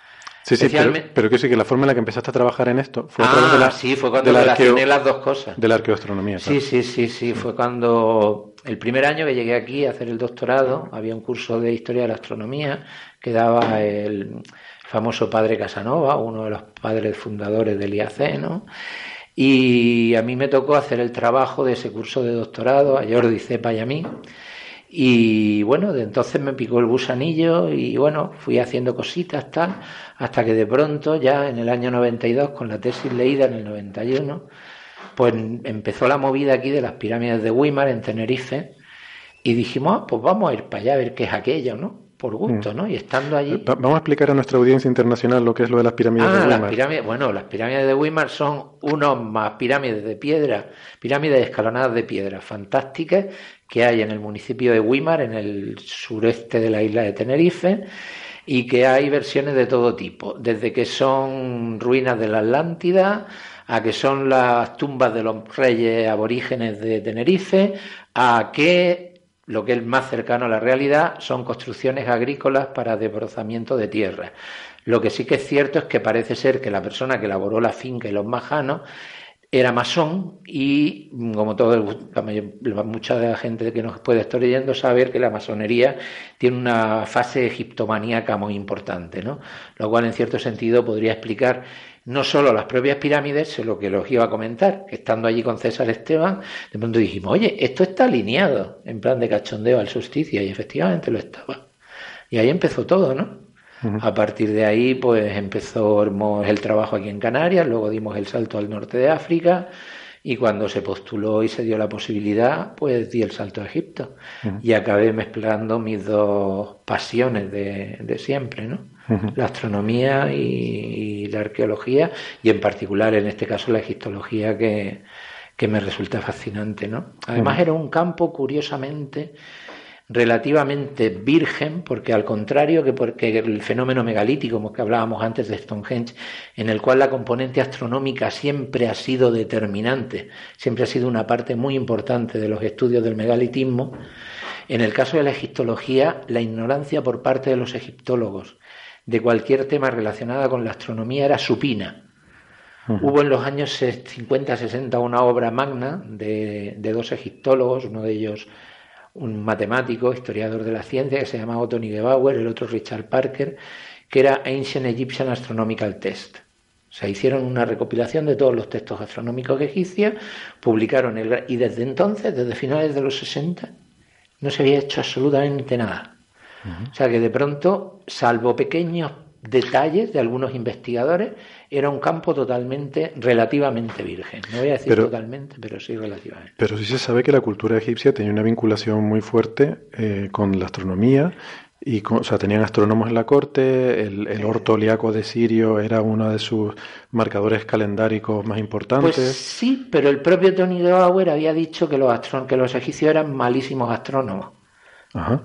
Sí, sí, pero, pero que sí, que la forma en la que empezaste a trabajar en esto fue a ah, través de la, sí, fue cuando relacioné las dos cosas. De la arqueoastronomía. Sí, sí, sí, sí, fue cuando el primer año que llegué aquí a hacer el doctorado, había un curso de historia de la astronomía que daba el famoso padre Casanova, uno de los padres fundadores del IAC, ¿no? Y a mí me tocó hacer el trabajo de ese curso de doctorado, a Jordi Cepa y a mí. Y bueno, de entonces me picó el gusanillo y bueno, fui haciendo cositas tal, hasta que de pronto, ya en el año 92, con la tesis leída en el 91, pues empezó la movida aquí de las pirámides de Weimar en Tenerife y dijimos, ah, pues vamos a ir para allá a ver qué es aquello, ¿no? Por gusto, mm. ¿no? Y estando allí... Vamos a explicar a nuestra audiencia internacional lo que es lo de las pirámides de ah, Weimar. Las pirámides, bueno, las pirámides de Weimar son unos más pirámides de piedra, pirámides escalonadas de piedra fantásticas que hay en el municipio de Weimar, en el sureste de la isla de Tenerife, y que hay versiones de todo tipo, desde que son ruinas de la Atlántida, a que son las tumbas de los reyes aborígenes de Tenerife, a que lo que es más cercano a la realidad son construcciones agrícolas para desbrozamiento de tierra. Lo que sí que es cierto es que parece ser que la persona que elaboró la finca y los majanos era masón y, como todo la mucha de la gente que nos puede estar leyendo saber que la masonería tiene una fase egiptomaníaca muy importante, ¿no? Lo cual, en cierto sentido, podría explicar no solo las propias pirámides, sino lo que los iba a comentar, que estando allí con César Esteban, de pronto dijimos, oye, esto está alineado en plan de cachondeo al solsticio, y efectivamente lo estaba. Y ahí empezó todo, ¿no? A partir de ahí, pues empezó el trabajo aquí en Canarias, luego dimos el salto al norte de África y cuando se postuló y se dio la posibilidad, pues di el salto a Egipto. Y acabé mezclando mis dos pasiones de, siempre, ¿no? La astronomía y, la arqueología y en particular en este caso la egiptología que, que me resulta fascinante, ¿no? Además era un campo curiosamente relativamente virgen, porque al contrario que porque el fenómeno megalítico, como que hablábamos antes de Stonehenge, en el cual la componente astronómica siempre ha sido determinante, siempre ha sido una parte muy importante de los estudios del megalitismo, en el caso de la egiptología, la ignorancia por parte de los egiptólogos de cualquier tema relacionado con la astronomía era supina. Hubo en los años 50-60 una obra magna de, de dos egiptólogos, uno de ellos un matemático, historiador de la ciencia, que se llamaba Otto Nigebauer, el otro Richard Parker, que era Ancient Egyptian Astronomical Test. O sea, hicieron una recopilación de todos los textos astronómicos egipcios, publicaron el, y desde entonces, desde finales de los 60, no se había hecho absolutamente nada. O sea que de pronto, salvo pequeños detalles de algunos investigadores, era un campo totalmente, relativamente virgen. No voy a decir totalmente, pero sí relativamente. Pero sí se sabe que la cultura egipcia tenía una vinculación muy fuerte eh, con la astronomía. Y o sea, tenían astrónomos en la corte, el, el orto de Sirio era uno de sus marcadores calendáricos más importantes. Pues sí, pero el propio Tony de Bauer había dicho que los, que los egipcios eran malísimos astrónomos. Ajá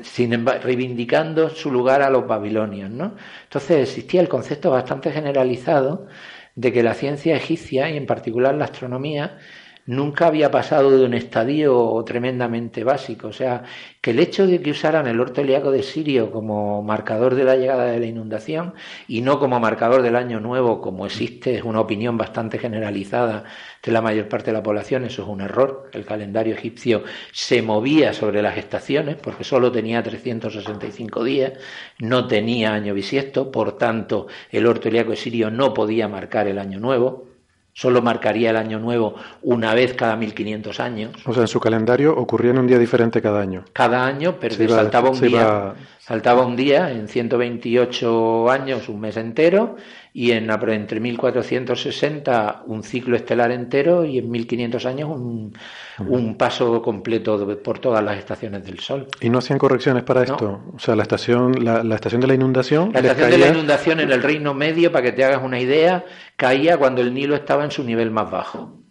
sin reivindicando su lugar a los babilonios, ¿no? Entonces existía el concepto bastante generalizado de que la ciencia egipcia y en particular la astronomía nunca había pasado de un estadio tremendamente básico. O sea, que el hecho de que usaran el orto de Sirio como marcador de la llegada de la inundación y no como marcador del año nuevo, como existe, es una opinión bastante generalizada de la mayor parte de la población, eso es un error. El calendario egipcio se movía sobre las estaciones porque solo tenía 365 días, no tenía año bisiesto, por tanto el orto de Sirio no podía marcar el año nuevo. Solo marcaría el año nuevo una vez cada 1500 años. O sea, en su calendario ocurría en un día diferente cada año. Cada año, pero saltaba un día. Saltaba un día en 128 años, un mes entero, y en entre 1460 un ciclo estelar entero y en 1500 años un, un paso completo por todas las estaciones del Sol. ¿Y no hacían correcciones para esto? O sea, la estación, la, estación de la inundación. La estación de la inundación en el Reino Medio, para que te hagas una idea, caía cuando el Nilo estaba en su nivel más bajo.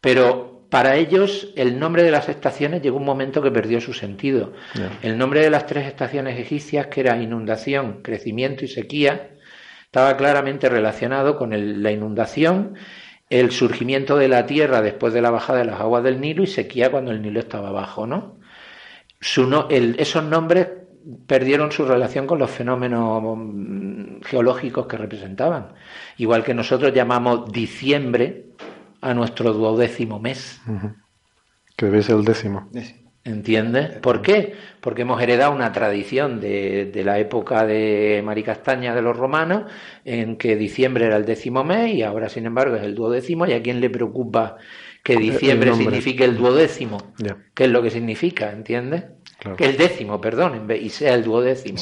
Pero para ellos, el nombre de las estaciones llegó un momento que perdió su sentido. El nombre de las tres estaciones egipcias, que era inundación, crecimiento y sequía, estaba claramente relacionado con la inundación, el surgimiento de la tierra después de la bajada de las aguas del Nilo y sequía cuando el Nilo estaba bajo, ¿no? esos nombres perdieron su relación con los fenómenos mm, geológicos que representaban. Igual que nosotros llamamos diciembre a nuestro duodécimo mes. Que debe ser el décimo. ¿Entiendes? ¿Por qué? Porque hemos heredado una tradición de, de, la época de Maricastaña de los romanos, en que diciembre era el décimo mes y ahora, sin embargo, es el duodécimo. ¿Y a quién le preocupa que diciembre signifique el duodécimo? ¿Qué es lo que significa? ¿Entiendes? Que el décimo, perdón, y sea el duodécimo.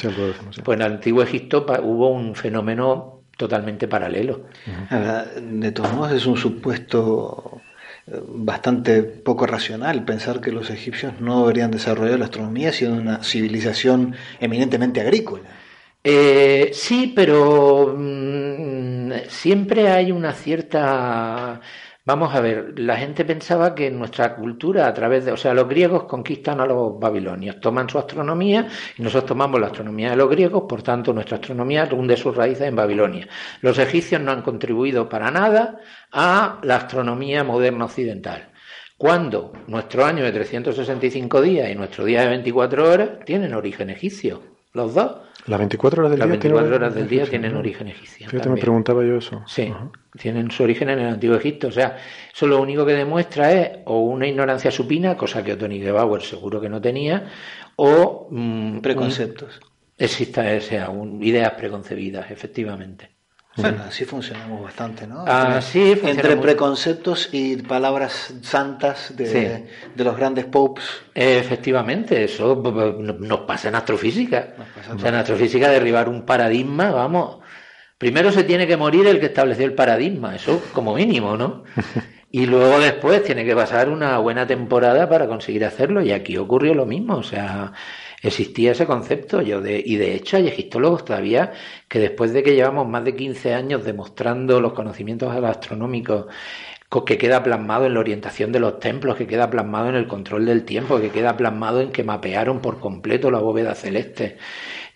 Pues en el antiguo Egipto hubo un fenómeno totalmente paralelo. De todos modos, es un supuesto bastante poco racional pensar que los egipcios no deberían desarrollar la astronomía siendo una civilización eminentemente agrícola. Eh, sí, pero mm, siempre hay una cierta Vamos a ver, la gente pensaba que nuestra cultura, a través de, o sea, los griegos conquistan a los babilonios, toman su astronomía y nosotros tomamos la astronomía de los griegos, por tanto, nuestra astronomía hunde sus raíces en Babilonia. Los egipcios no han contribuido para nada a la astronomía moderna occidental. Cuando nuestro año de 365 días y nuestro día de 24 horas tienen origen egipcio, los dos. Las 24 horas del Las día, 24 tienen, horas del día tienen origen egipcio. Fíjate, me preguntaba yo eso. Sí, tienen su origen en el antiguo Egipto. O sea, eso lo único que demuestra es o una ignorancia supina, cosa que Tony Gebauer seguro que no tenía, o. Mm, Preconceptos. exista, sea, un, ideas preconcebidas, efectivamente. Bueno, así funcionamos bastante, ¿no? Así Entre preconceptos y palabras santas de, de los grandes popes. Efectivamente, eso nos pasa en astrofísica. o sea, en astrofísica derribar un paradigma, vamos. Primero se tiene que morir el que estableció el paradigma, eso como mínimo, ¿no? Y luego después tiene que pasar una buena temporada para conseguir hacerlo. Y aquí ocurrió lo mismo. O sea, existía ese concepto. Yo de, y de hecho hay egiptólogos todavía que después de que llevamos más de 15 años demostrando los conocimientos astronómicos que queda plasmado en la orientación de los templos, que queda plasmado en el control del tiempo, que queda plasmado en que mapearon por completo la bóveda celeste.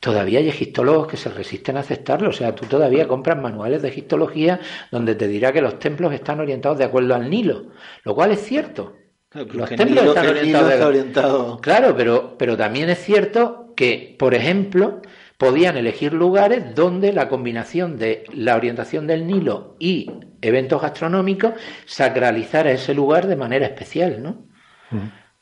Todavía hay egiptólogos que se resisten a aceptarlo. O sea, tú todavía compras manuales de egiptología donde te dirá que los templos están orientados de acuerdo al Nilo, lo cual es cierto. Los templos están orientados. Claro, pero, pero también es cierto que, por ejemplo, podían elegir lugares donde la combinación de la orientación del Nilo y eventos gastronómicos sacralizara ese lugar de manera especial, ¿no?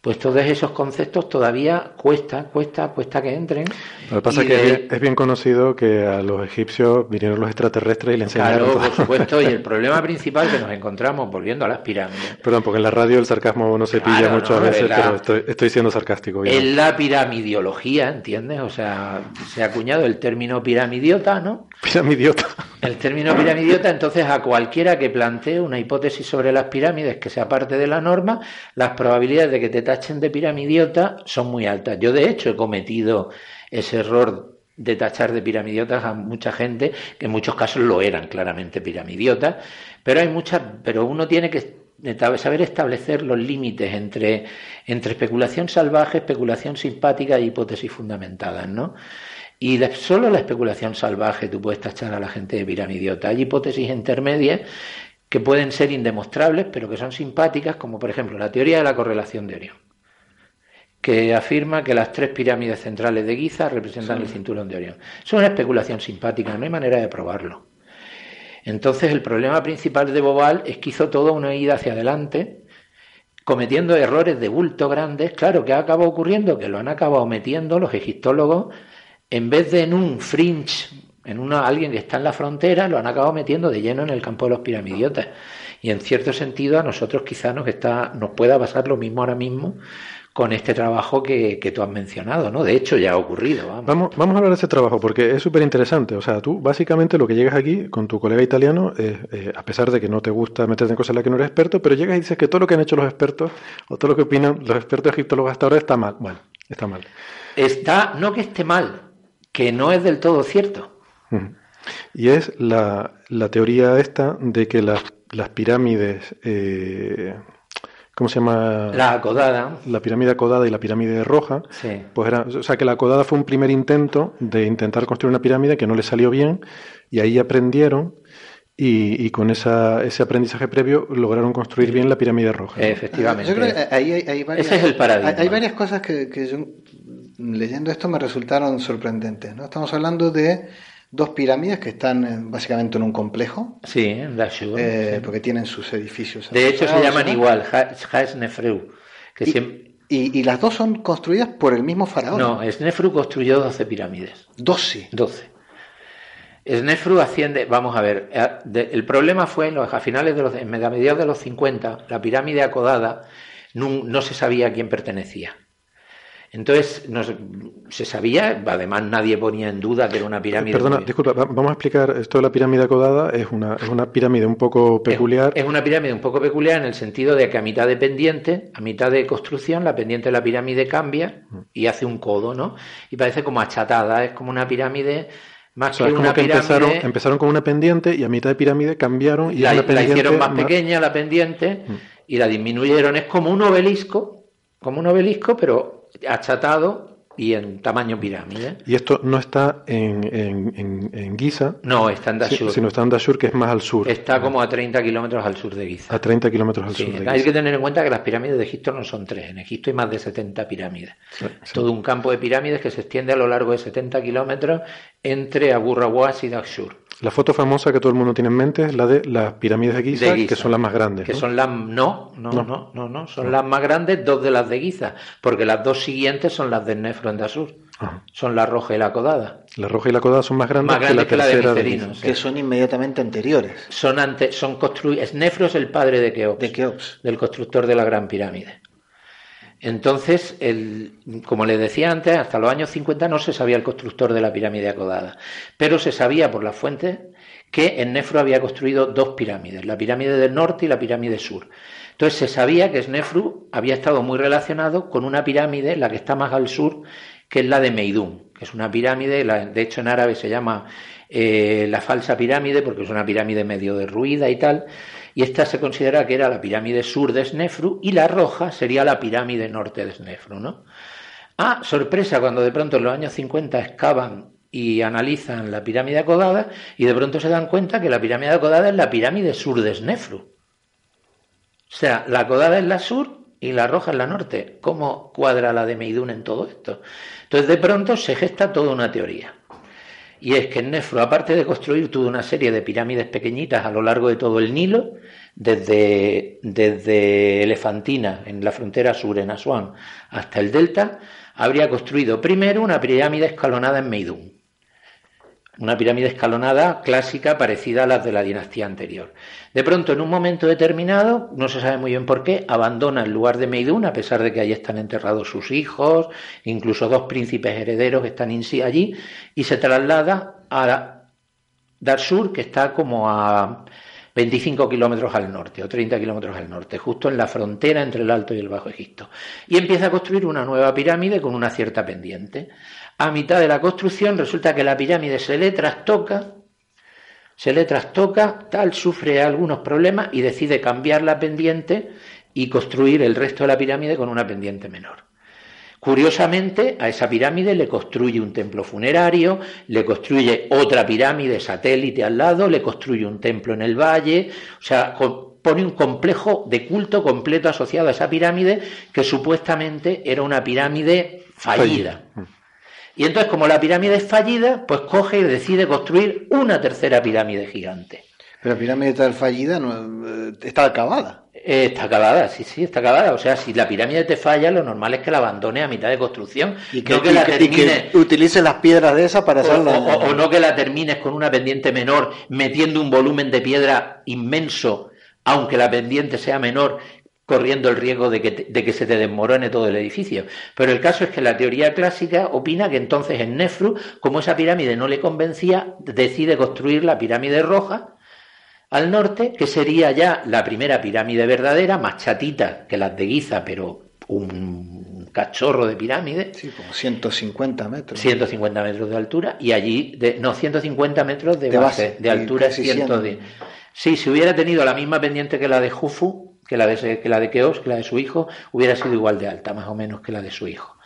Pues todos esos conceptos todavía cuesta, cuesta, cuesta que entren. Lo que pasa es que es bien conocido que a los egipcios vinieron los extraterrestres y le enseñaron. Claro, por supuesto, y el problema principal que nos encontramos, volviendo a las pirámides. Perdón, porque en la radio el sarcasmo no se pilla muchas veces, pero estoy, siendo sarcástico. En la piramidiología, ¿entiendes? O sea, se ha acuñado el término piramidiota, ¿no? Piramidiota. El término piramidiota, entonces, a cualquiera que plantee una hipótesis sobre las pirámides que sea parte de la norma, las probabilidades de que te tachen de piramidiota son muy altas. Yo, de hecho, he cometido ese error de tachar de piramidiotas a mucha gente, que en muchos casos lo eran claramente piramidiotas, pero hay muchas, pero uno tiene que saber establecer los límites entre, entre especulación salvaje, especulación simpática y hipótesis fundamentadas, ¿no? Y solo la especulación salvaje tú puedes tachar a la gente de piramidiota. Hay hipótesis intermedias que pueden ser indemostrables, pero que son simpáticas, como por ejemplo la teoría de la correlación de Orión, que afirma que las tres pirámides centrales de Giza representan el cinturón de Orión. Es una especulación simpática, no hay manera de probarlo. Entonces el problema principal de Bobal es que hizo toda una ida hacia adelante, cometiendo errores de bulto grandes. Claro, que ha acabado ocurriendo? Que lo han acabado metiendo los egiptólogos en vez de en un fringe, en una, alguien que está en la frontera, lo han acabado metiendo de lleno en el campo de los piramidiotas. Y en cierto sentido a nosotros quizás nos, está, nos pueda pasar lo mismo ahora mismo con este trabajo que, que, tú has mencionado, ¿no? De hecho, ya ha ocurrido. Vamos. Vamos, a hablar de ese trabajo porque es súper interesante. O sea, tú básicamente lo que llegas aquí con tu colega italiano, eh, a pesar de que no te gusta meterte en cosas en las que no eres experto, pero llegas y dices que todo lo que han hecho los expertos o todo lo que opinan los expertos egiptólogos hasta ahora está mal. Bueno, está mal. Está, no que esté mal, que no es del todo cierto. Y es la, la teoría esta de que las, las pirámides, eh, ¿cómo se llama? La acodada. La pirámide acodada y la pirámide roja. Sí. Pues era, o sea, que la acodada fue un primer intento de intentar construir una pirámide que no le salió bien y ahí aprendieron y, y, con esa, ese aprendizaje previo lograron construir bien la pirámide roja. Efectivamente. Yo creo que ahí hay, hay varias, Ese es el paradigma. Hay, hay varias cosas que, que yo leyendo esto me resultaron sorprendentes. ¿no? Estamos hablando de dos pirámides que están básicamente en un complejo. Sí, en Dashur. Eh, porque tienen sus edificios. De hecho, se llaman igual, Nefru. Que y, y, las dos son construidas por el mismo faraón. No, Snefru construyó 12 pirámides. 12. 12. Snefru asciende, vamos a ver, eh, el problema fue a finales de los, en mediados de los 50, la pirámide acodada no, se sabía a quién pertenecía. Entonces, se sabía, además nadie ponía en duda que era una pirámide. Perdona, disculpa, vamos a explicar esto de la pirámide acodada. Es una, es una pirámide un poco peculiar. Es, una pirámide un poco peculiar en el sentido de que a mitad de pendiente, a mitad de construcción, la pendiente de la pirámide cambia y hace un codo, ¿no? Y parece como achatada, es como una pirámide más que una pirámide, empezaron, empezaron, con una pendiente y a mitad de pirámide cambiaron y la, la hicieron más, pequeña la pendiente mm. y la disminuyeron. Es como un obelisco, como un obelisco, pero achatado y en tamaño pirámide. Y esto no está en, en, en, Giza. No, está en Dashur. sino está en Dashur, que es más al sur. Está como a 30 kilómetros al sur de Giza. A 30 kilómetros al sur de Giza. Hay que tener en cuenta que las pirámides de Egipto no son tres. En Egipto hay más de 70 pirámides. Todo un campo de pirámides que se extiende a lo largo de 70 kilómetros entre Abu y Dashur. La foto famosa que todo el mundo tiene en mente es la de las pirámides de Giza, que son las más grandes. Que son las no, no, no, no, no, son las más grandes, dos de las de Giza, porque las dos siguientes son las de Nefro en Dashur. Son la roja y la codada. La roja y la codada son más grandes, que la tercera de, Que son inmediatamente anteriores. Son ante, son construidos. Nefro es el padre de Keops, de Keops, del constructor de la Gran Pirámide. Entonces, el, como les decía antes, hasta los años 50 no se sabía el constructor de la pirámide acodada, pero se sabía por las fuentes que en Nefru había construido dos pirámides, la pirámide del norte y la pirámide sur. Entonces se sabía que Snefru había estado muy relacionado con una pirámide, la que está más al sur, que es la de Meidum, que es una pirámide, de hecho en árabe se llama eh, la falsa pirámide porque es una pirámide medio derruida y tal, y esta se considera que era la pirámide sur de Snefru y la roja sería la pirámide norte de Snefru, ¿no? Ah, sorpresa, cuando de pronto en los años 50 excavan y analizan la pirámide acodada y de pronto se dan cuenta que la pirámide acodada es la pirámide sur de Snefru. O sea, la acodada es la sur y la roja es la norte. ¿Cómo cuadra la de Meidún en todo esto? Entonces de pronto se gesta toda una teoría. Y es que Nefru, aparte de construir toda una serie de pirámides pequeñitas a lo largo de todo el Nilo, desde, desde Elefantina, en la frontera sur, en Asuán, hasta el delta, habría construido primero una pirámide escalonada en Meidún una pirámide escalonada clásica parecida a las de la dinastía anterior. De pronto, en un momento determinado, no se sabe muy bien por qué, abandona el lugar de Meidún, a pesar de que allí están enterrados sus hijos, incluso dos príncipes herederos que están en sí allí, y se traslada a Darsur, que está como a 25 kilómetros al norte o 30 kilómetros al norte, justo en la frontera entre el Alto y el Bajo Egipto. Y empieza a construir una nueva pirámide con una cierta pendiente a mitad de la construcción resulta que la pirámide se le trastoca, se le trastoca, tal, sufre algunos problemas y decide cambiar la pendiente y construir el resto de la pirámide con una pendiente menor. Curiosamente, a esa pirámide le construye un templo funerario, le construye otra pirámide satélite al lado, le construye un templo en el valle, o sea, pone un complejo de culto completo asociado a esa pirámide que supuestamente era una pirámide fallida. Y entonces, como la pirámide es fallida, pues coge y decide construir una tercera pirámide gigante. Pero la pirámide tal fallida no, eh, está acabada. Eh, está acabada, sí, sí, está acabada. O sea, si la pirámide te falla, lo normal es que la abandone a mitad de construcción. Y que, la termine, utilice las piedras de esa para hacerla. o, no que la termines con una pendiente menor, metiendo un volumen de piedra inmenso, aunque la pendiente sea menor, corriendo el riesgo de que, se te desmorone todo el edificio. Pero el caso es que la teoría clásica opina que entonces en Nefru, como esa pirámide no le convencía, decide construir la pirámide roja al norte, que sería ya la primera pirámide verdadera, más chatita que las de Giza, pero un cachorro de pirámide. Sí, como 150 metros. 150 metros de altura y allí, de, no, 150 metros de, base, de altura, 110. Sí, si hubiera tenido la misma pendiente que la de Jufu, que la de, que la de que la de su hijo, hubiera sido igual de alta, más o menos que la de su hijo.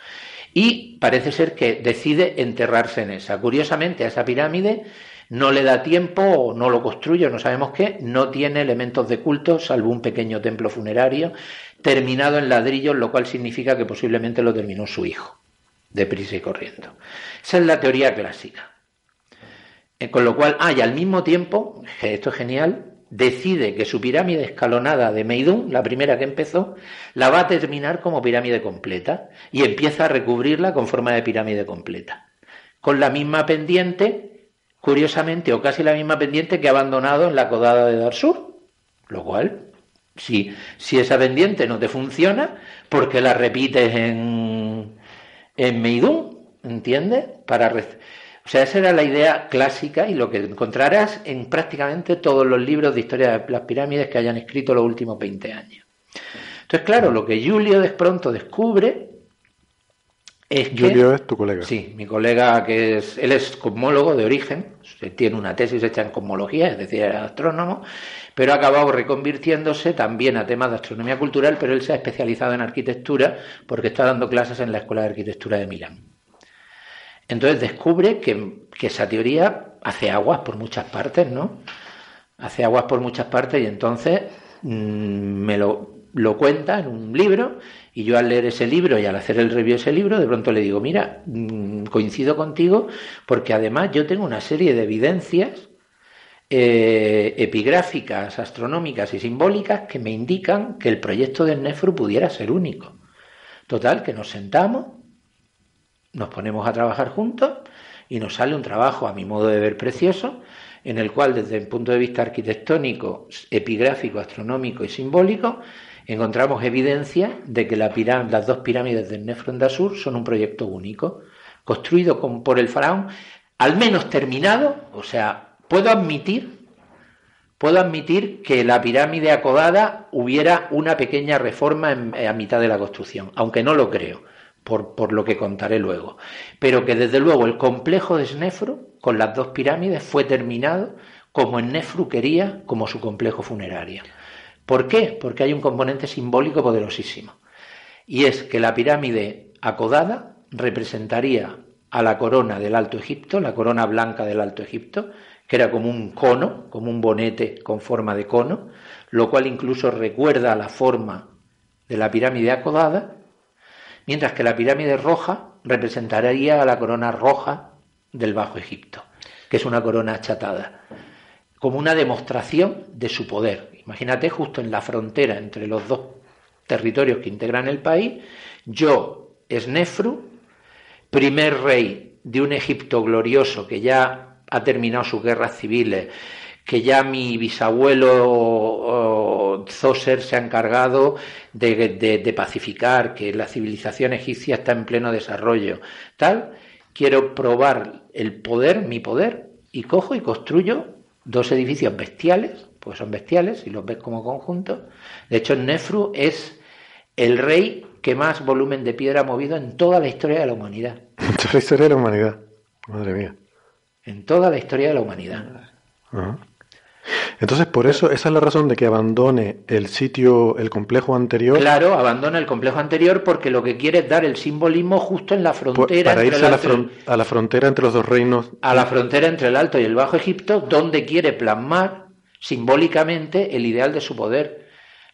Y parece ser que decide enterrarse en esa. Curiosamente, a esa pirámide no le da tiempo, o no lo construye, no sabemos qué, no tiene elementos de culto, salvo un pequeño templo funerario, terminado en ladrillos, lo cual significa que posiblemente lo terminó su hijo. deprisa y corriendo. Esa es la teoría clásica. Eh, con lo cual, ah, y al mismo tiempo, esto es genial, decide que su pirámide escalonada de Meidum, la primera que empezó, la va a terminar como pirámide completa y empieza a recubrirla con forma de pirámide completa. Con la misma pendiente, curiosamente, o casi la misma pendiente que ha abandonado en la codada de Darsur. Lo cual, si, si esa pendiente no te funciona, porque la repites en, en Meidum? ¿Entiendes? Para o sea, esa era la idea clásica y lo que encontrarás en prácticamente todos los libros de historia de las pirámides que hayan escrito los últimos 20 años. Entonces, claro, lo que Julio de pronto descubre es que... Julio es tu colega. Sí, mi colega que es... Él es cosmólogo de origen, tiene una tesis hecha en cosmología, es decir, era astrónomo, pero ha acabado reconvirtiéndose también a temas de astronomía cultural, pero él se ha especializado en arquitectura porque está dando clases en la Escuela de Arquitectura de Milán. Entonces descubre que, esa teoría hace aguas por muchas partes, ¿no? Hace aguas por muchas partes y entonces mm, me lo, cuenta en un libro y yo al leer ese libro y al hacer el review de ese libro, de pronto le digo, mira, mm, coincido contigo porque además yo tengo una serie de evidencias eh, epigráficas, astronómicas y simbólicas que me indican que el proyecto de Nefru pudiera ser único. Total, que nos sentamos nos ponemos a trabajar juntos y nos sale un trabajo, a mi modo de ver, precioso, en el cual desde el punto de vista arquitectónico, epigráfico, astronómico y simbólico, encontramos evidencia de que las dos pirámides del Nefron de son un proyecto único, construido por el faraón, al menos terminado, o sea, puedo admitir, puedo admitir que la pirámide acodada hubiera una pequeña reforma a mitad de la construcción, aunque no lo creo por, lo que contaré luego. Pero que desde luego el complejo de Snefru, con las dos pirámides, fue terminado como Snefru quería, como su complejo funerario. ¿Por qué? Porque hay un componente simbólico poderosísimo. Y es que la pirámide acodada representaría a la corona del Alto Egipto, la corona blanca del Alto Egipto, que era como un cono, como un bonete con forma de cono, lo cual incluso recuerda a la forma de la pirámide acodada, mientras que la pirámide roja representaría a la corona roja del Bajo Egipto, que es una corona achatada, como una demostración de su poder. Imagínate justo en la frontera entre los dos territorios que integran el país, yo, Esnefru, primer rey de un Egipto glorioso que ya ha terminado sus guerras civiles, que ya mi bisabuelo Zoser se ha encargado de, pacificar, que la civilización egipcia está en pleno desarrollo, tal, quiero probar el poder, mi poder, y cojo y construyo dos edificios bestiales, pues son bestiales, si los ves como conjunto. De hecho, Nefru es el rey que más volumen de piedra ha movido en toda la historia de la humanidad. En toda la historia de la humanidad, madre mía. En toda la historia de la humanidad. Entonces, por eso, esa es la razón de que abandone el sitio, el complejo anterior. Claro, abandona el complejo anterior porque lo que quiere es dar el simbolismo justo en la frontera. Para irse a la, a la, frontera entre los dos reinos. A la frontera entre el Alto y el Bajo Egipto, donde quiere plasmar simbólicamente el ideal de su poder.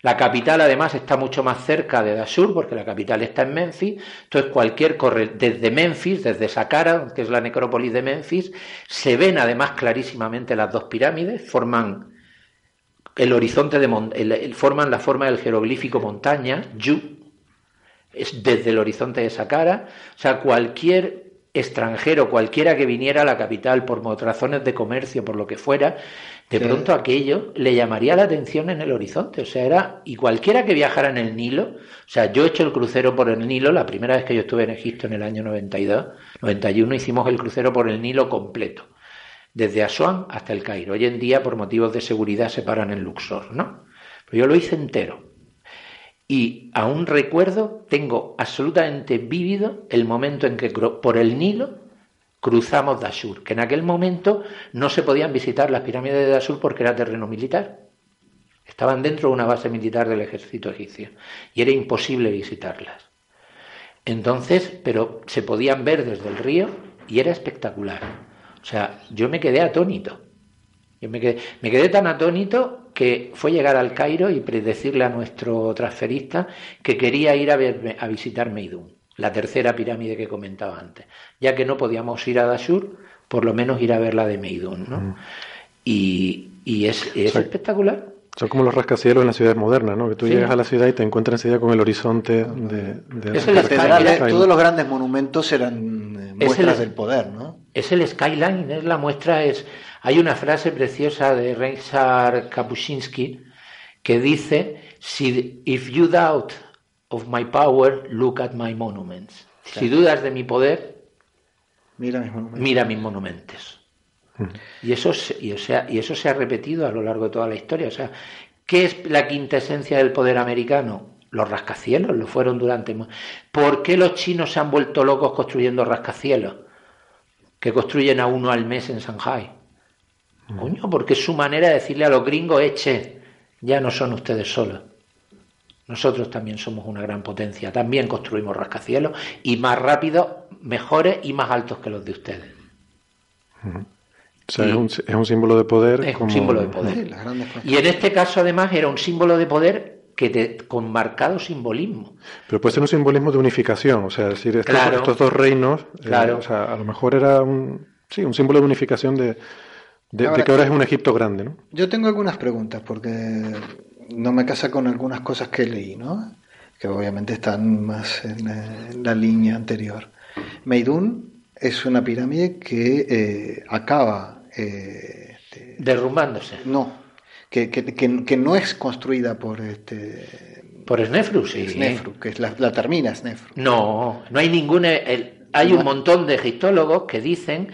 La capital además está mucho más cerca de Dashur, porque la capital está en Memphis. Entonces cualquier corre desde Memphis, desde Saqqara, que es la necrópolis de Memphis, se ven además clarísimamente las dos pirámides, forman el horizonte de forman la forma del jeroglífico montaña, Yu, es desde el horizonte de Saqqara. O sea, cualquier extranjero, cualquiera que viniera a la capital por razones de comercio, por lo que fuera, de pronto aquello le llamaría la atención en el horizonte. O sea, era. Y cualquiera que viajara en el Nilo. O sea, yo he hecho el crucero por el Nilo. La primera vez que yo estuve en Egipto en el año 92, 91, hicimos el crucero por el Nilo completo. Desde Asuán hasta el Cairo. Hoy en día, por motivos de seguridad, se paran en Luxor, ¿no? Pero yo lo hice entero. Y aún recuerdo, tengo absolutamente vívido el momento en que por el Nilo cruzamos Dashur, que en aquel momento no se podían visitar las pirámides de Dashur porque era terreno militar. Estaban dentro de una base militar del ejército egipcio y era imposible visitarlas. Entonces, pero se podían ver desde el río y era espectacular. O sea, yo me quedé atónito. Yo me quedé, me quedé tan atónito que fue llegar al Cairo y predecirle a nuestro transferista que quería ir a, ver, a visitar Meidum la tercera pirámide que comentaba antes. Ya que no podíamos ir a Dashur, por lo menos ir a ver la de Meidún, ¿no? Mm. Y, es, espectacular. Son como los rascacielos en las ciudades modernas, ¿no? Que tú llegas a la ciudad y te encuentras enseguida con el horizonte de... de todos los grandes monumentos eran eh, muestras del poder, ¿no? Es el skyline, es la muestra, es... Hay una frase preciosa de Reinhard Kapuscinski que dice, si, if you doubt of my power, look at my monuments. Si dudas de mi poder, mira mis monumentos. Mira mis monumentos. Y eso, y, o sea, y eso se ha repetido a lo largo de toda la historia. O sea, ¿qué es la quintesencia del poder americano? Los rascacielos lo fueron durante. ¿Por qué los chinos se han vuelto locos construyendo rascacielos? Que construyen a uno al mes en Shanghai. Coño, porque es su manera de decirle a los gringos, eche, ya no son ustedes solos. Nosotros también somos una gran potencia, también construimos rascacielos y más rápidos, mejores y más altos que los de ustedes. O sea, es, un, es, un, símbolo de poder. Es un símbolo de poder. y en este caso, además, era un símbolo de poder que te, con marcado simbolismo. Pero puede ser un simbolismo de unificación, o sea, decir, estos, dos reinos, eh, claro. o sea, a lo mejor era un, sí, un símbolo de unificación de, de, que ahora es un Egipto grande, ¿no? Yo tengo algunas preguntas, porque no me casa con algunas cosas que leí, ¿no? Que obviamente están más en, la línea anterior. Meidún es una pirámide que eh, acaba... Eh, este, Derrumbándose. No, que, que, no es construida por... este Por Snefru, sí. Snefru, que es la, termina Snefru. No, no hay ningún... hay un montón de egiptólogos que dicen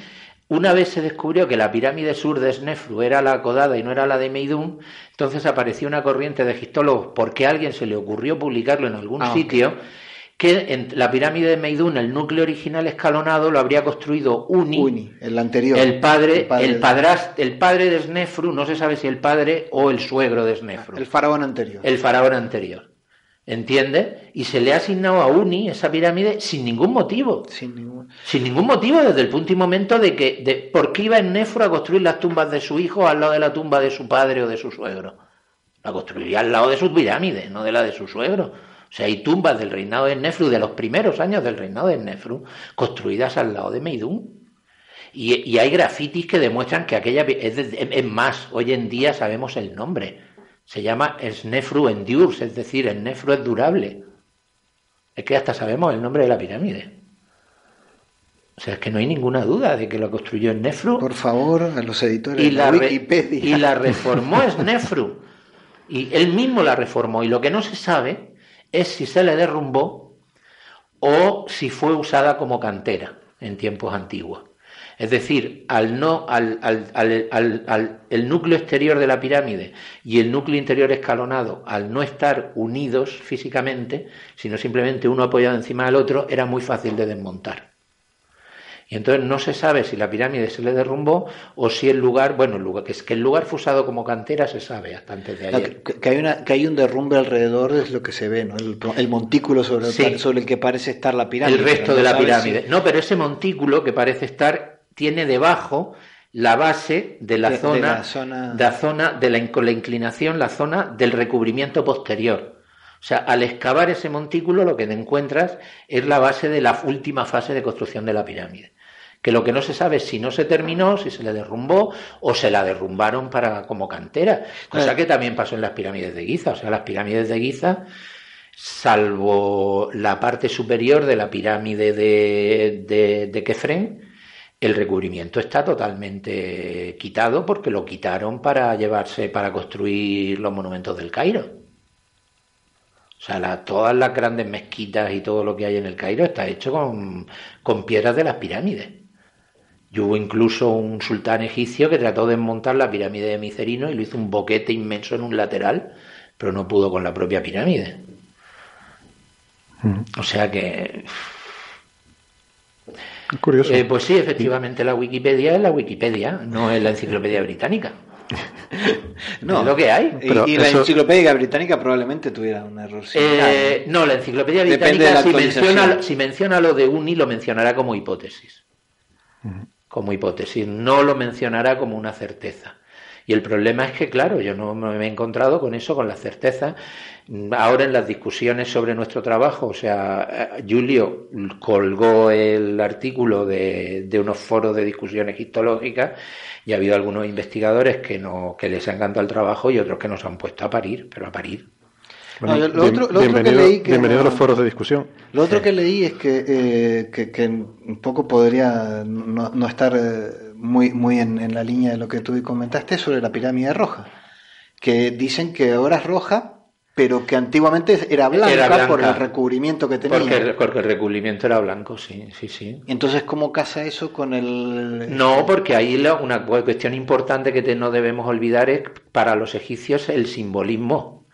una vez se descubrió que la pirámide sur de Snefru era la acodada y no era la de Meidum, entonces apareció una corriente de egiptólogos porque a alguien se le ocurrió publicarlo en algún ah, sitio que en la pirámide de Meidún, el núcleo original escalonado, lo habría construido Uni, el anterior. El padre, el, padre el, padre de Snefru, no se sabe si el padre o el suegro de Snefru. El faraón anterior. El faraón anterior. ¿Entiende? Y se le ha asignado a Uni esa pirámide sin ningún motivo. Sin ningún, sin ningún motivo desde el punto y momento de que, de, ¿por qué iba Snefru a construir las tumbas de su hijo al lado de la tumba de su padre o de su suegro? La construiría al lado de su pirámide, no de la de su suegro. O sea, hay tumbas del reinado de Nefru, de los primeros años del reinado de Nefru, construidas al lado de Meidún. Y, hay grafitis que demuestran que aquella. Es, más, hoy en día sabemos el nombre. Se llama Snefru Endures, es decir, el Nefru es durable. Es que hasta sabemos el nombre de la pirámide. O sea, es que no hay ninguna duda de que lo construyó Nefru. Por favor, a los editores y de la Wikipedia. Y la reformó Snefru. Y él mismo la reformó. Y lo que no se sabe es si se le derrumbó o si fue usada como cantera en tiempos antiguos. Es decir, al no, al, el núcleo exterior de la pirámide y el núcleo interior escalonado, al no estar unidos físicamente, sino simplemente uno apoyado encima del otro, era muy fácil de desmontar. Y entonces no se sabe si la pirámide se le derrumbó o si el lugar, bueno, el lugar, que es que el lugar fue usado como cantera se sabe hasta antes de ayer. Que, hay, una, que hay un derrumbe alrededor es lo que se ve, ¿no? El, montículo sobre el, sobre el que parece estar la pirámide. El resto de la pirámide. No, pero ese montículo que parece estar tiene debajo la base de la zona, de la zona, de la, zona de la, con la inclinación, la zona del recubrimiento posterior. O sea, al excavar ese montículo lo que te encuentras es la base de la última fase de construcción de la pirámide que lo que no se sabe es si no se terminó, si se le derrumbó o se la derrumbaron para como cantera, cosa que también pasó en las pirámides de Giza, o sea, las pirámides de Giza salvo la parte superior de la pirámide de, de, de Kefren, el recubrimiento está totalmente quitado porque lo quitaron para llevarse, para construir los monumentos del Cairo. O sea, todas las grandes mezquitas y todo lo que hay en el Cairo está hecho con, con piedras de las pirámides. Y hubo incluso un sultán egipcio que trató de desmontar la pirámide de Micerino y lo hizo un boquete inmenso en un lateral, pero no pudo con la propia pirámide. Mm. O sea que. Curioso. Eh, pues sí, efectivamente, la Wikipedia es la Wikipedia, no es la enciclopedia británica. no, es lo que hay. y, la enciclopedia británica probablemente tuviera un error. Eh, no, la enciclopedia británica, si menciona, si menciona lo de Uni, lo mencionará como hipótesis como hipótesis, no lo mencionará como una certeza. Y el problema es que, claro, yo no me he encontrado con eso, con la certeza. Ahora en las discusiones sobre nuestro trabajo, o sea, Julio colgó el artículo de, de unos foros de discusiones histológicas y ha habido algunos investigadores que, no, que les ha encantado el trabajo y otros que nos han puesto a parir, pero a parir. bienvenido, a los foros de discusión. Lo otro que leí es que, eh, que, un poco podría no, estar eh, muy, muy en, la línea de lo que tú comentaste sobre la pirámide roja, que dicen que ahora es roja pero que antiguamente era blanca, por el recubrimiento que tenía. Porque, el recubrimiento era blanco, sí, sí, sí. Entonces, ¿cómo casa eso con el...? No, porque ahí una cuestión importante que no debemos olvidar es para los egipcios el simbolismo.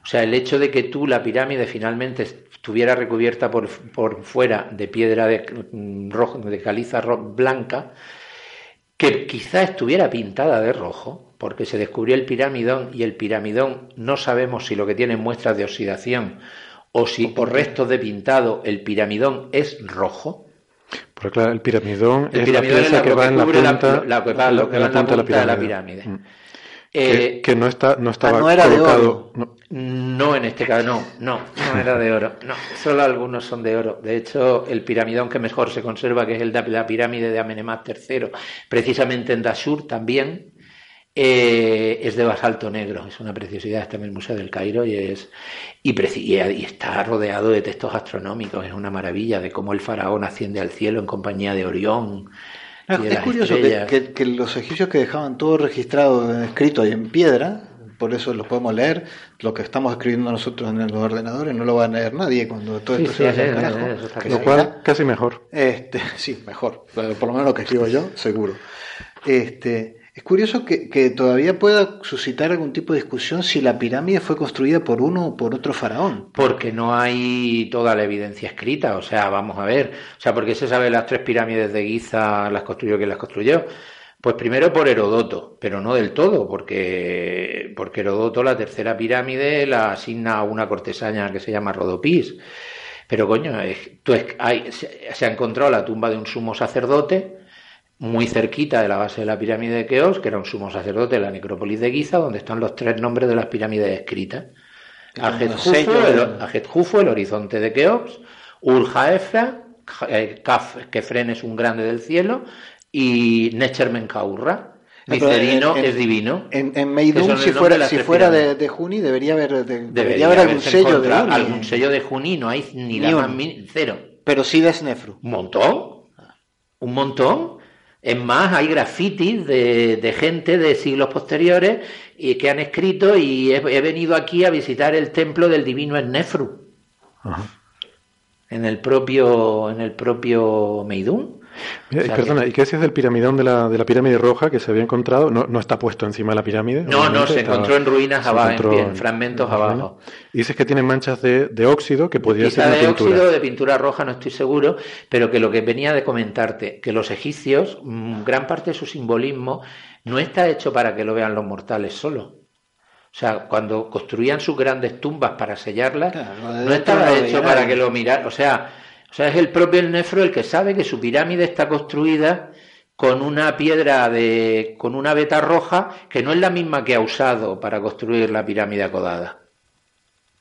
O sea, el hecho de que tú la pirámide finalmente estuviera recubierta por, por fuera de piedra de, mm, rojo, de caliza blanca, que quizá estuviera pintada de rojo, porque se descubrió el piramidón y el piramidón no sabemos si lo que tiene muestras de oxidación o si por restos de pintado el piramidón es rojo. Porque claro, el piramidón es la pieza que, va en la punta, la, que va en la punta de la pirámide. Mm. Eh, que, no está no estaba ah, no era colocado de oro. No. En este caso no no no era de oro. No solo algunos son de oro. De hecho el piramidón que mejor se conserva que es el de la pirámide de Amenemhat III precisamente en Dashur también eh, es de basalto negro, es una preciosidad, está en el Museo del Cairo y, es, y, y, está rodeado de textos astronómicos, es una maravilla de cómo el faraón asciende al cielo en compañía de Orión. es curioso que, los egipcios que dejaban todo registrado, escrito y en piedra, por eso lo podemos leer, lo que estamos escribiendo nosotros en los ordenadores no lo va a leer nadie cuando todo esto se va a carajo. Lo cual casi mejor. Este, sí, mejor, por lo menos lo que escribo yo, seguro. Este, es curioso que, todavía pueda suscitar algún tipo de discusión si la pirámide fue construida por uno o por otro faraón. Porque no hay toda la evidencia escrita, o sea, vamos a ver, o sea, ¿por qué se sabe las tres pirámides de Giza las construyó quien las construyó? Pues primero por Herodoto, pero no del todo, porque, porque Herodoto la tercera pirámide la asigna a una cortesana que se llama Rodopis. Pero coño, tú, hay, se ha encontrado la tumba de un sumo sacerdote, muy cerquita de la base de la pirámide de Keops, que era un sumo sacerdote de la necrópolis de Giza, donde están los tres nombres de las pirámides escritas. Ajet-Jufo, el, horizonte de Keops, Ur-Jaefra, eh, Kefren es un grande del cielo, y Nechermenkaurra. Micerino es divino. En, en Meidum, si fuera, si fuera de, Juni, debería haber, debería, haber algún sello de Algún sello de Juni, no hay ni, la más cero. Pero sí de Snefru. Un montón. Un montón. Es más, hay grafitis de, gente de siglos posteriores y que han escrito y he, venido aquí a visitar el templo del divino Ennefru. En el propio, en el propio Meidún. perdona, ¿y qué decías del piramidón de la, de la pirámide roja que se había encontrado? No, no está puesto encima de la pirámide. No, no, se encontró en ruinas abajo, en, fragmentos abajo. Y dices que tiene manchas de, de óxido que podría ser de óxido o de pintura roja, no estoy seguro, pero que lo que venía de comentarte, que los egipcios, mm, gran parte de su simbolismo no está hecho para que lo vean los mortales solo. O sea, cuando construían sus grandes tumbas para sellarlas, no estaba hecho para que lo miraran. O sea, o sea, es el propio el nefro el que sabe que su pirámide está construida con una piedra de, con una veta roja que no es la misma que ha usado para construir la pirámide acodada.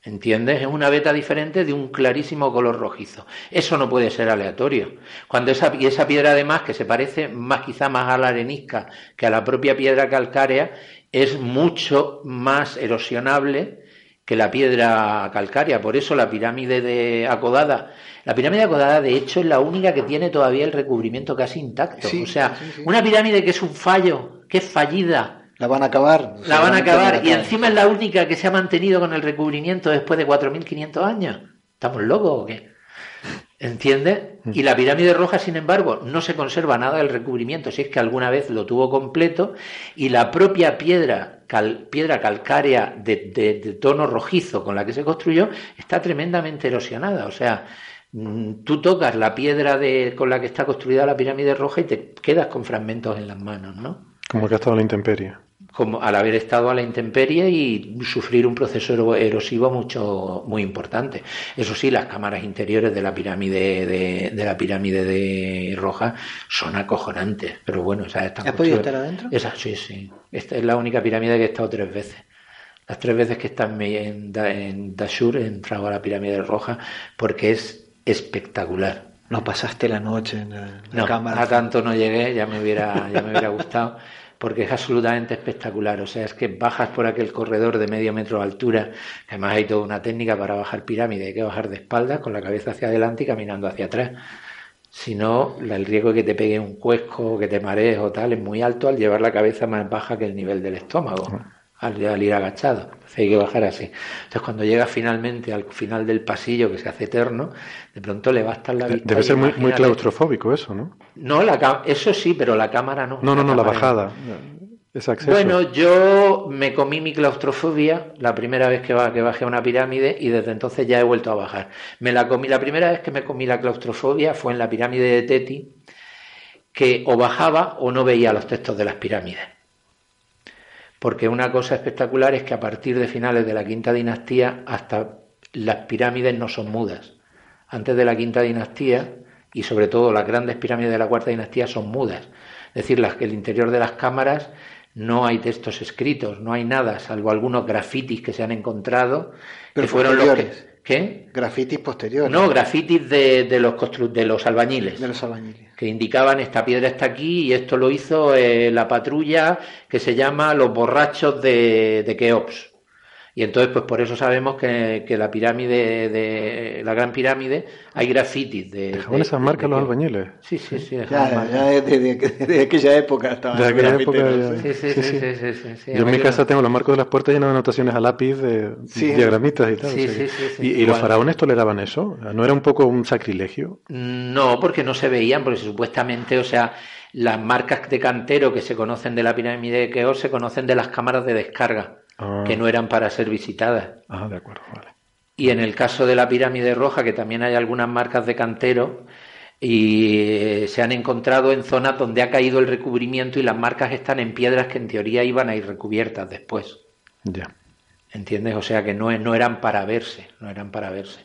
¿Entiendes? Es una veta diferente de un clarísimo color rojizo. Eso no puede ser aleatorio. Cuando esa, y esa piedra además, que se parece más quizá más a la arenisca que a la propia piedra calcárea, es mucho más erosionable que la piedra calcárea. Por eso la pirámide de acodada la pirámide acodada, de hecho, es la única que tiene todavía el recubrimiento casi intacto. o sea, una pirámide que es un fallo, que es fallida. La van a acabar. La van a acabar. Y encima es la única que se ha mantenido con el recubrimiento después de 4.500 años. ¿Estamos locos o qué? ¿Entiendes? Mm. Y la pirámide roja, sin embargo, no se conserva nada del recubrimiento, si es que alguna vez lo tuvo completo, y la propia piedra, piedra calcárea de, de, tono rojizo con la que se construyó está tremendamente erosionada. O sea, Mm, tú tocas la piedra de, con la que está construida la pirámide roja y te quedas con fragmentos en las manos, ¿no? Como que ha estado en la intemperie. Como al haber estado a la intemperie y sufrir un proceso erosivo mucho muy importante. Eso sí, las cámaras interiores de la pirámide de, de la pirámide de Roja son acojonantes, pero bueno, esa ¿Has podido estar adentro? Esa, sí, sí. Esta es la única pirámide que he estado tres veces. Las tres veces que está en, en Dashur he entrado a la pirámide roja porque es espectacular. ¿No pasaste la noche en la, no, cámara? A tanto no llegué, ya me hubiera, ya me hubiera gustado, porque es absolutamente espectacular. O sea, es que bajas por aquel corredor de medio metro de altura, además hay toda una técnica para bajar pirámide, hay que bajar de espaldas, con la cabeza hacia adelante y caminando hacia atrás. Si no, el riesgo de que te pegue un cuesco, que te marees o tal, es muy alto al llevar la cabeza más baja que el nivel del estómago al, ir agachado. Entonces hay que bajar así. Entonces cuando llega finalmente al final del pasillo que se hace eterno, de pronto le va a estar la vista. Debe ser muy, muy, claustrofóbico eso, ¿no? No, la, eso sí, pero la cámara no. No, no, no, la bajada. Bueno, yo me comí mi claustrofobia la primera vez que, que bajé a una pirámide y desde entonces ya he vuelto a bajar. Me la comí, la primera vez que me comí la claustrofobia fue en la pirámide de Teti, que o bajaba o no veía los textos de las pirámides porque una cosa espectacular es que a partir de finales de la quinta dinastía hasta las pirámides no son mudas. Antes de la quinta dinastía y sobre todo las grandes pirámides de la cuarta dinastía son mudas. Es decir, las que el interior de las cámaras no hay textos escritos, no hay nada, salvo algunos grafitis que se han encontrado, que fueron los que, ¿Qué? Grafitis posteriores. No, grafitis de, de los, de los albañiles. De los albañiles. Que indicaban esta piedra está aquí y esto lo hizo eh, la patrulla que se llama Los Borrachos de, de Keops. Y entonces, pues por eso sabemos que, que la pirámide, de, la gran pirámide, hay grafitis de. ¿Dejaban esas marcas los albañiles? Sí, sí, sí. Ya, ya desde, aquella época estaban de aquella época Sí, sí, sí. sí, sí, Yo en mi casa tengo los marcos de las puertas llenos de anotaciones a lápiz, de diagramitas y tal. Sí, sí, sí, ¿Y, los faraones toleraban eso? ¿No era un poco un sacrilegio? No, porque no se veían, porque supuestamente, o sea las marcas de cantero que se conocen de la pirámide de Keops se conocen de las cámaras de descarga. Ah. que no eran para ser visitadas. Ah, de acuerdo, Y en el caso de la pirámide roja, que también hay algunas marcas de cantero, y eh, se han encontrado en zonas donde ha caído el recubrimiento y las marcas están en piedras que en teoría iban a ir recubiertas después. Ya. ¿Entiendes? O sea que no, no eran para verse, no eran para verse.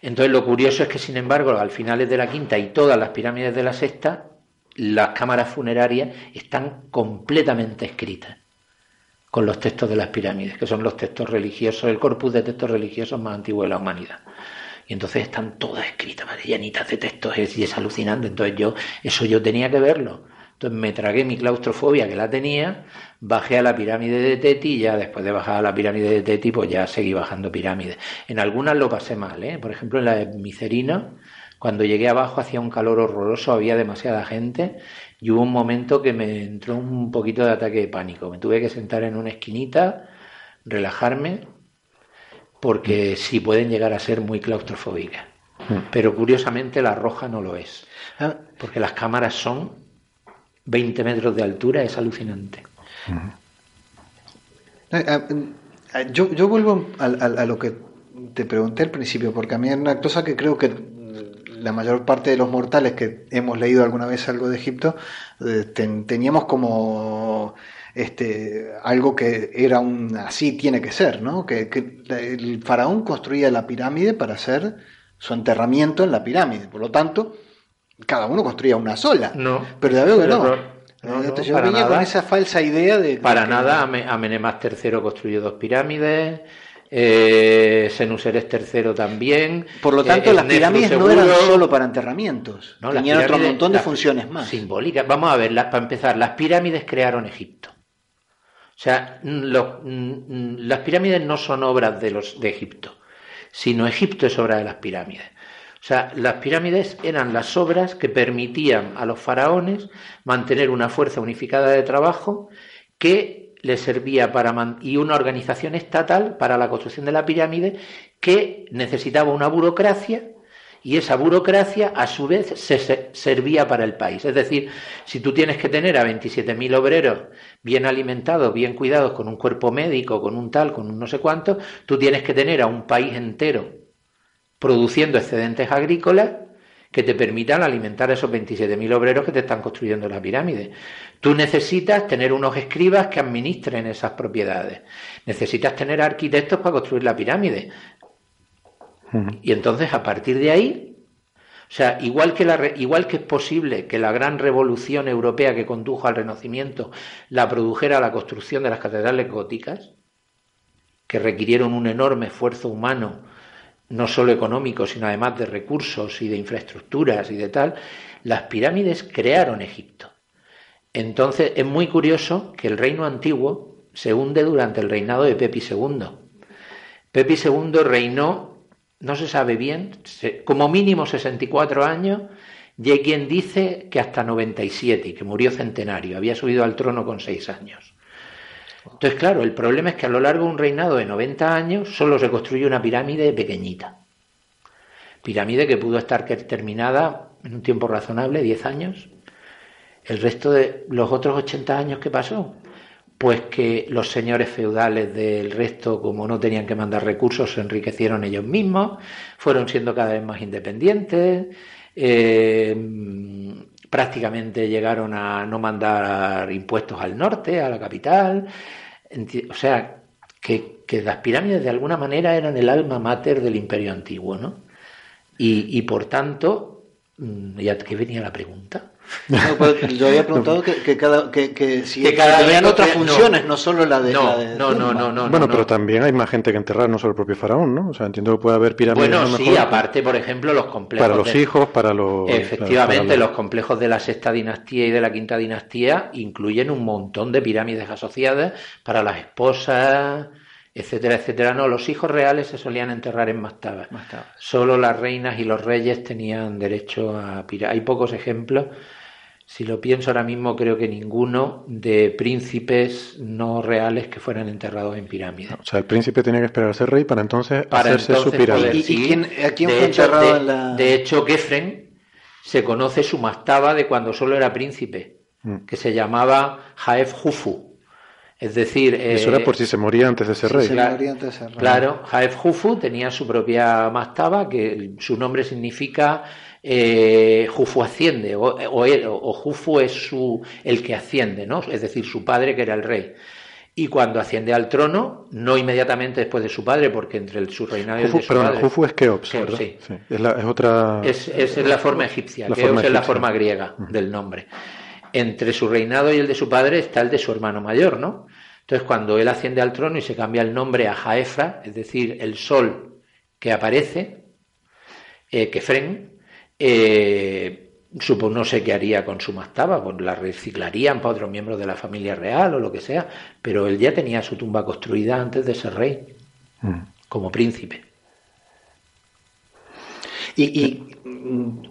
Entonces lo curioso es que, sin embargo, al finales de la quinta y todas las pirámides de la sexta, las cámaras funerarias están completamente escritas con los textos de las pirámides, que son los textos religiosos, el corpus de textos religiosos más antiguo de la humanidad. Y entonces están todas escritas, llenitas de textos, y es alucinante. Entonces yo, eso yo tenía que verlo. Entonces me tragué mi claustrofobia que la tenía, bajé a la pirámide de Teti y ya después de bajar a la pirámide de Teti, pues ya seguí bajando pirámides. En algunas lo pasé mal, ¿eh? Por ejemplo, en la de Micerina, cuando llegué abajo hacía un calor horroroso, había demasiada gente y hubo un momento que me entró un poquito de ataque de pánico. Me tuve que sentar en una esquinita, relajarme, porque sí pueden llegar a ser muy claustrofóbicas. Hmm. Pero curiosamente la roja no lo es. Ah. Porque las cámaras son 20 metros de altura, es alucinante. Eh, eh, eh, yo, yo vuelvo a, a, lo que te pregunté al principio, porque a mí es una cosa que creo que la mayor parte de los mortales que hemos leído alguna vez algo de Egipto, eh, teníamos como este, algo que era un así tiene que ser, ¿no? Que, el faraón construía la pirámide para hacer su enterramiento en la pirámide, por lo tanto, cada uno construía una sola. No, pero ya veo que no. yo venía con esa falsa idea de. Para nada, Amenemás III construyó dos pirámides, eh, Senuseres III también. Por lo tanto, eh, las pirámides no eran solo para enterramientos, tenían otro montón de funciones más. Simbólicas. Vamos a ver, para empezar, las pirámides crearon Egipto. O sea, las pirámides no son obras de los de Egipto, sino Egipto es obra de las pirámides. O sea, las pirámides eran las obras que permitían a los faraones mantener una fuerza unificada de trabajo que le servía para y una organización estatal para la construcción de la pirámide que necesitaba una burocracia y esa burocracia a su vez se, servía para el país. Es decir, si tú tienes que tener a 27.000 obreros bien alimentados, bien cuidados, con un cuerpo médico, con un tal, con un no sé cuánto, tú tienes que tener a un país entero produciendo excedentes agrícolas que te permitan alimentar a esos 27.000 obreros que te están construyendo la pirámide. Tú necesitas tener unos escribas que administren esas propiedades. Necesitas tener arquitectos para construir la pirámide. Y entonces, a partir de ahí, o sea, igual que, la, igual que es posible que la gran revolución europea que condujo al Renacimiento la produjera la construcción de las catedrales góticas, que requirieron un enorme esfuerzo humano, no solo económico, sino además de recursos y de infraestructuras y de tal, las pirámides crearon Egipto. Entonces es muy curioso que el reino antiguo se hunde durante el reinado de Pepi II. Pepi II reinó, no se sabe bien, como mínimo 64 años, y hay quien dice que hasta 97, y que murió centenario, había subido al trono con 6 años. Entonces, claro, el problema es que a lo largo de un reinado de 90 años solo se construye una pirámide pequeñita. Pirámide que pudo estar terminada en un tiempo razonable, 10 años. El resto de los otros 80 años que pasó, pues que los señores feudales del resto, como no tenían que mandar recursos, se enriquecieron ellos mismos, fueron siendo cada vez más independientes, eh, prácticamente llegaron a no mandar impuestos al norte, a la capital. O sea, que, las pirámides de alguna manera eran el alma mater del imperio antiguo, ¿no? Y, por tanto, mm, ya que venía la pregunta. Pues, yo había preguntado que, cada, que, si tenían otras funciones, no, solo la de. No, no, no, no, Bueno, pero también hay más gente que enterrar, no solo el propio faraón, ¿no? O sea, entiendo que puede haber pirámides. Bueno, sí, aparte, por ejemplo, los complejos. Para los hijos, para los. Efectivamente, los complejos de la sexta dinastía y de la quinta dinastía incluyen un montón de pirámides asociadas para las esposas etcétera, etcétera. No, los hijos reales se solían enterrar en mastabas. Solo las reinas y los reyes tenían derecho a pirámides. Hay pocos ejemplos si lo pienso ahora mismo, creo que ninguno de príncipes no reales que fueran enterrados en pirámides. O sea, el príncipe tenía que esperar a ser rey para entonces hacerse su pirámide. ¿Y, quién, a quién de fue hecho, enterrado de, en la...? De hecho, Kefren se conoce su mastaba de cuando solo era príncipe, mm. que se llamaba Jaef Hufu. Es decir... Eso era eh, por si se moría antes de ser rey. Claro, Jaef Hufu tenía su propia mastaba, que su nombre significa eh, Jufu asciende, o, o, Jufu es su, el que asciende, ¿no? es decir, su padre que era el rey. Y cuando asciende al trono, no inmediatamente después de su padre, porque entre el, su reinado y el de su perdón, Jufu es Keops, ¿verdad? Sí. Es, la, es, otra... Es, es, la forma egipcia, Keops es la forma griega del nombre. Entre su reinado y el de su padre está el de su hermano mayor, ¿no? Entonces, cuando él asciende al trono y se cambia el nombre a Jaefra, es decir, el sol que aparece, eh, Kefren, eh, supongo no sé qué haría con su mastaba, pues la reciclarían para otros miembros de la familia real o lo que sea, pero él ya tenía su tumba construida antes de ser rey, mm. como príncipe. Y, mm,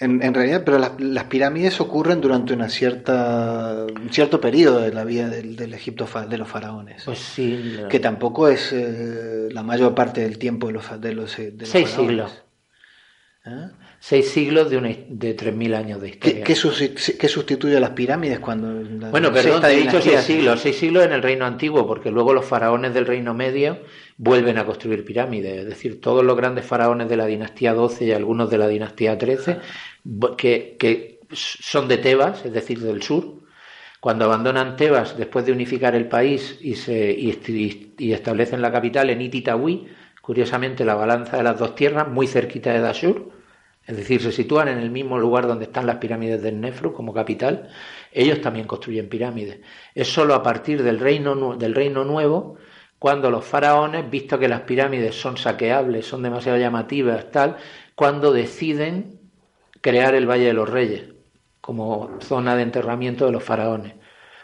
en, realidad, pero las, pirámides ocurren durante una cierta un cierto periodo de la vida del, Egipto de los faraones. Pues sí. Que tampoco es eh, la mayor parte del tiempo de los, de los, de Seis siglos. ¿Eh? Seis siglos de, una, de 3.000 años de historia. ¿Qué, sustituye a las pirámides cuando... bueno, perdón, te he dicho seis siglos, seis siglos en el reino antiguo, porque luego los faraones del reino medio vuelven a construir pirámides, es decir, todos los grandes faraones de la dinastía 12 y algunos de la dinastía 13, que, que son de Tebas, es decir, del sur, cuando abandonan Tebas después de unificar el país y, se, y, y establecen la capital en Ititawi, curiosamente la balanza de las dos tierras, muy cerquita de Dashur, es decir, se sitúan en el mismo lugar donde están las pirámides del Nefru como capital, ellos también construyen pirámides. Es solo a partir del reino, del reino nuevo cuando los faraones, visto que las pirámides son saqueables, son demasiado llamativas, tal, cuando deciden crear el Valle de los Reyes como zona de enterramiento de los faraones,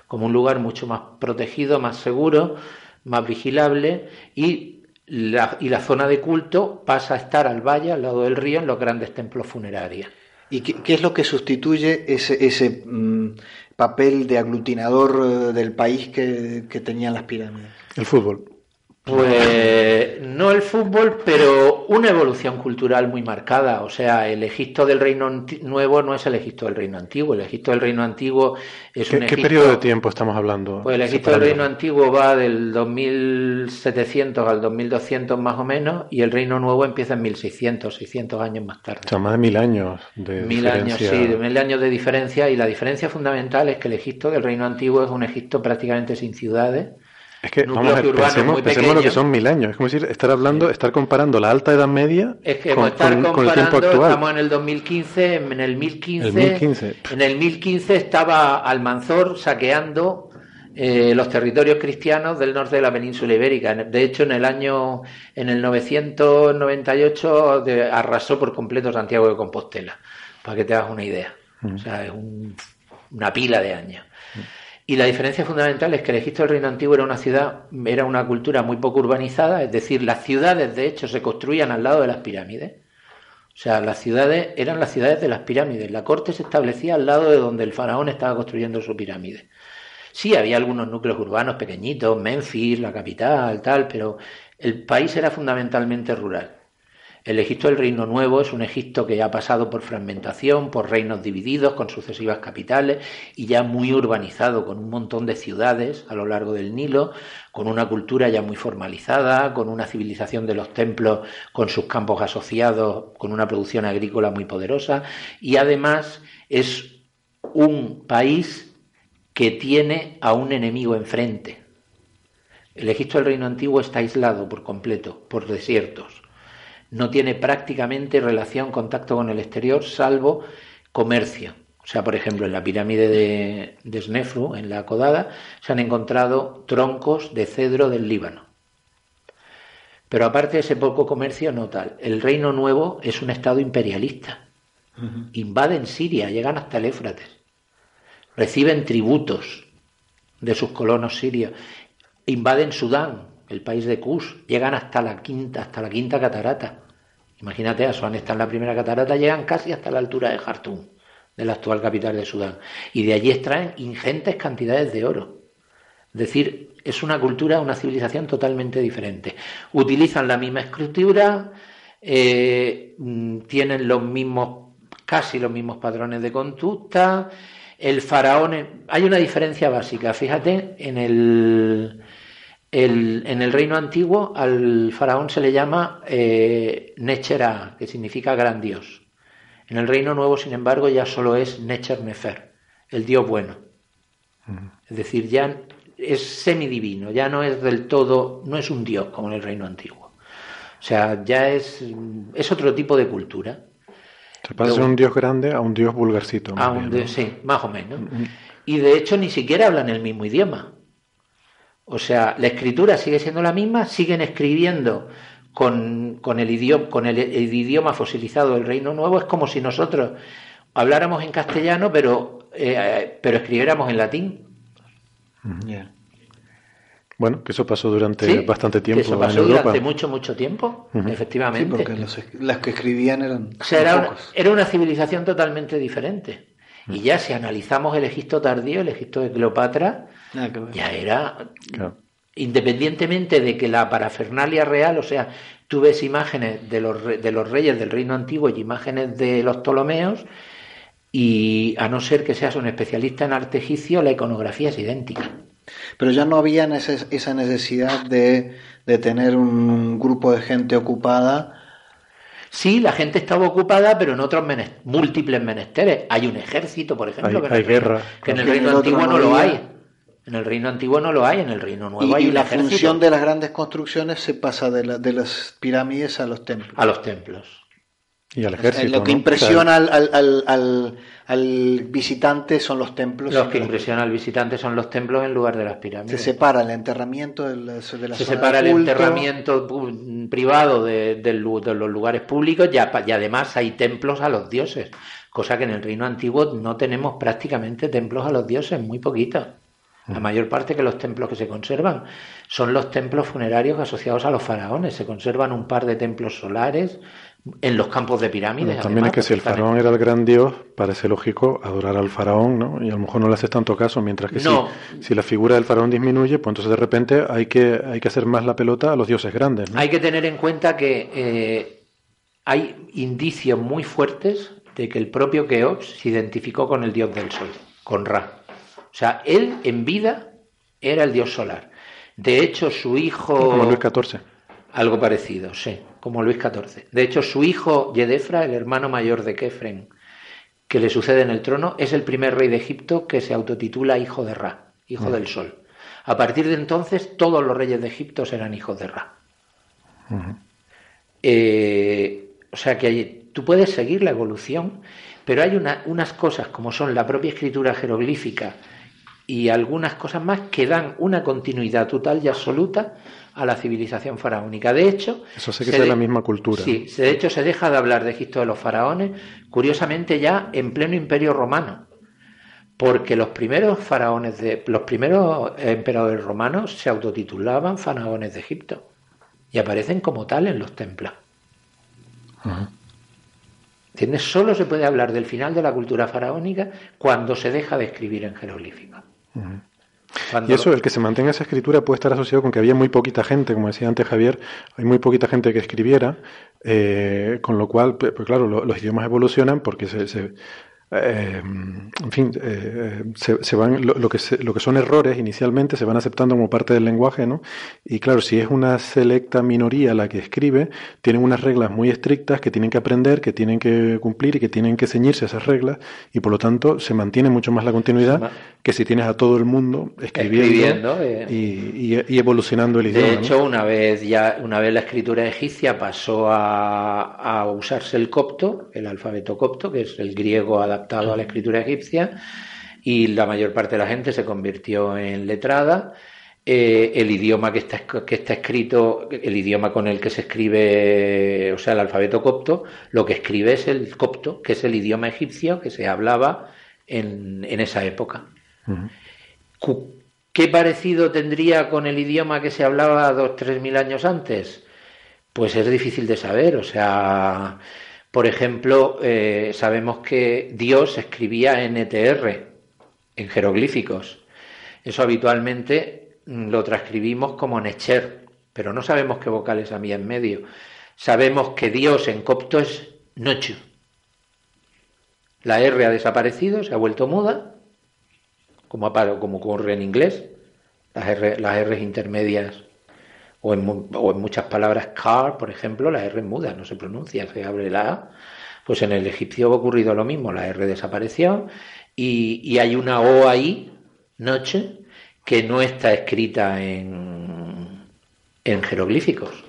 como un lugar mucho más protegido, más seguro, más vigilable y y la zona de culto pasa a estar al valle, al lado del río, en los grandes templos funerarios. ¿Y qué, es lo que sustituye ese, ese mm, papel de aglutinador eh, del país que, tenían las pirámides? El fútbol. Pues no el fútbol, pero una evolución cultural muy marcada. O sea, el Egipto del Reino Nuevo no es el Egipto del Reino Antiguo. El Egipto del Reino Antiguo es un Egipto... ¿Qué periodo de tiempo estamos hablando? Pues el Egipto del Reino Antiguo va del 2700 al 2200 más o menos y el Reino Nuevo empieza en 1600, 600 años más tarde. O sea, más de mil años de mil años, sí, de mil años de diferencia. Y la diferencia fundamental es que el Egipto del Reino Antiguo es un Egipto prácticamente sin ciudades es que, vamos a ver, pensemos, pensemos lo que son mil años. Es como decir, estar hablando, estar comparando la alta Edad Media es que con, el tiempo actual. Estamos en el 2015, en el 1015. En el 1015 estaba Almanzor saqueando eh, los territorios cristianos del norte de la península ibérica. De hecho, en el año, en el 998 arrasó por completo Santiago de Compostela, para que te hagas una idea. Mm. O sea, es una pila de años. Y la diferencia fundamental es que el Egipto del Reino Antiguo era una ciudad, era una cultura muy poco urbanizada, es decir, las ciudades de hecho se construían al lado de las pirámides. O sea, las ciudades eran las ciudades de las pirámides. La corte se establecía al lado de donde el faraón estaba construyendo su pirámide. Sí, había algunos núcleos urbanos pequeñitos, Memphis, la capital, tal, pero el país era fundamentalmente rural. El Egipto del Reino Nuevo es un Egipto que ya ha pasado por fragmentación, por reinos divididos, con sucesivas capitales y ya muy urbanizado, con un montón de ciudades a lo largo del Nilo, con una cultura ya muy formalizada, con una civilización de los templos, con sus campos asociados, con una producción agrícola muy poderosa y además es un país que tiene a un enemigo enfrente. El Egipto del Reino Antiguo está aislado por completo, por desiertos no tiene prácticamente relación, contacto con el exterior, salvo comercio. O sea, por ejemplo, en la pirámide de, de Snefru, en la Codada, se han encontrado troncos de cedro del Líbano. Pero aparte de ese poco comercio, no tal. El Reino Nuevo es un estado imperialista. Invaden Siria, llegan hasta el Éfrates. Reciben tributos de sus colonos sirios. Invaden Sudán, el país de Kush, llegan hasta la quinta, hasta la quinta catarata. Imagínate, Asuán está en la primera catarata, llegan casi hasta la altura de Jartum, de la actual capital de Sudán. Y de allí extraen ingentes cantidades de oro. Es decir, es una cultura, una civilización totalmente diferente. Utilizan la misma escritura, eh, mm, tienen los mismos, casi los mismos patrones de conducta. El faraón, hay una diferencia básica, fíjate, en el, en el reino antiguo al faraón se le llama eh, Nechera, que significa gran dios. En el reino nuevo, sin embargo, ya solo es Necher Nefer, el dios bueno. Es decir, ya es semidivino, ya no es del todo, no es un dios como en el reino antiguo. O sea, ya es, es otro tipo de cultura. Se pasa de un dios grande a un dios vulgarcito. Sí, más o menos. Y de hecho ni siquiera hablan el mismo idioma. O sea, la escritura sigue siendo la misma, siguen escribiendo con, el, idioma, con el, idioma fosilizado del Reino Nuevo. Es como si nosotros habláramos en castellano, pero, eh, pero escribiéramos en latín. Bueno, que eso pasó durante bastante tiempo. eso pasó durante mucho, mucho tiempo, efectivamente. Sí, porque las que escribían eran. O sea, era una, era una, civilización totalmente diferente. Y ya si analizamos el Egipto tardío, el Egipto de Cleopatra, ya era, independientemente de que la parafernalia real, o sea, tú ves imágenes de los, de los reyes del reino antiguo y imágenes de los Ptolomeos, y a no ser que seas un especialista en arte egipcio, la iconografía es idéntica. Pero ya no había esa necesidad de, de tener un grupo de gente ocupada Sí, la gente estaba ocupada, pero en otros múltiples menesteres. Hay un ejército, por ejemplo, que, hay en guerra. que en el Reino Antiguo no lo hay. En el Reino Antiguo no lo hay, en el Reino Nuevo hay y la función de las grandes construcciones se pasa de, las pirámides a los templos. A los templos. Y al ejército. lo que impresiona al, visitante son los templos. Los que impresiona al visitante son los templos en lugar de las pirámides. Se separa el enterramiento de, la, Se separa el enterramiento privado de, los lugares públicos y, y además hay templos a los dioses, cosa que en el reino antiguo no tenemos prácticamente templos a los dioses, muy poquitos. La mayor parte que los templos que se conservan son los templos funerarios asociados a los faraones. Se conservan un par de templos solares en los campos de pirámides. también es que si el faraón era el gran dios, parece lógico adorar al faraón, ¿no? Y a lo mejor no le haces tanto caso, mientras que si, si, la figura del faraón disminuye, pues entonces de repente hay que, hay que hacer más la pelota a los dioses grandes. Hay que tener en cuenta que eh, hay indicios muy fuertes de que el propio Keops se identificó con el dios del sol, con Ra. O sea, él en vida era el dios solar. De hecho, su hijo... Como Luis XIV. Algo parecido, sí, como Luis XIV. De hecho, su hijo Yedefra, el hermano mayor de Kefren, que le sucede en el trono, es el primer rey de Egipto que se autotitula hijo de Ra, hijo del sol. A partir de entonces, todos los reyes de Egipto serán hijos de Ra. Eh, o sea que tú puedes seguir la evolución, pero hay unas cosas como son la propia escritura jeroglífica y algunas cosas más que dan una continuidad total y absoluta a la civilización faraónica. De hecho, eso sé que es la misma cultura. Sí, de hecho se deja de hablar de Egipto de los faraones, curiosamente ya en pleno Imperio Romano, porque los primeros faraones de los primeros emperadores romanos se autotitulaban faraones de Egipto y aparecen como tal en los templos. ¿Entiendes? Solo se puede hablar del final de la cultura faraónica cuando se deja de escribir en jeroglíficos y eso, el que se mantenga esa escritura puede estar asociado con que había muy poquita gente, como decía antes Javier, hay muy poquita gente que escribiera, eh, con lo cual, pues, claro, los idiomas evolucionan porque se, eh, en fin, eh, se, van lo, que lo que son errores inicialmente se van aceptando como parte del lenguaje, ¿no? Y claro, si es una selecta minoría la que escribe, tienen unas reglas muy estrictas que tienen que aprender, que tienen que cumplir y que tienen que ceñirse a esas reglas, y por lo tanto se mantiene mucho más la continuidad que si tienes a todo el mundo escribiendo, eh. y, evolucionando el idioma. De hecho, una vez ya, una vez la escritura egipcia pasó a, a usarse el copto, el alfabeto copto, que es el griego adaptado a la escritura egipcia y la mayor parte de la gente se convirtió en letrada. Eh, el idioma que está, que está escrito, el idioma con el que se escribe, o sea, el alfabeto copto, lo que escribe es el copto, que es el idioma egipcio que se hablaba en, esa época. ¿Qué parecido tendría con el idioma que se hablaba dos, tres mil años antes? Pues es difícil de saber, o sea, por ejemplo, eh, sabemos que Dios escribía en ETR, en jeroglíficos. Eso habitualmente mm, lo transcribimos como Necher, pero no sabemos qué vocales había en medio. Sabemos que Dios en copto es Nochu. La R ha desaparecido, se ha vuelto muda, como, como ocurre en inglés. Las R, las R intermedias o en, muchas palabras car, por ejemplo, la R muda, no se pronuncia, se abre la A. Pues en el egipcio ha ocurrido lo mismo, la R desapareció y, hay una O ahí, noche, que no está escrita en, en jeroglíficos.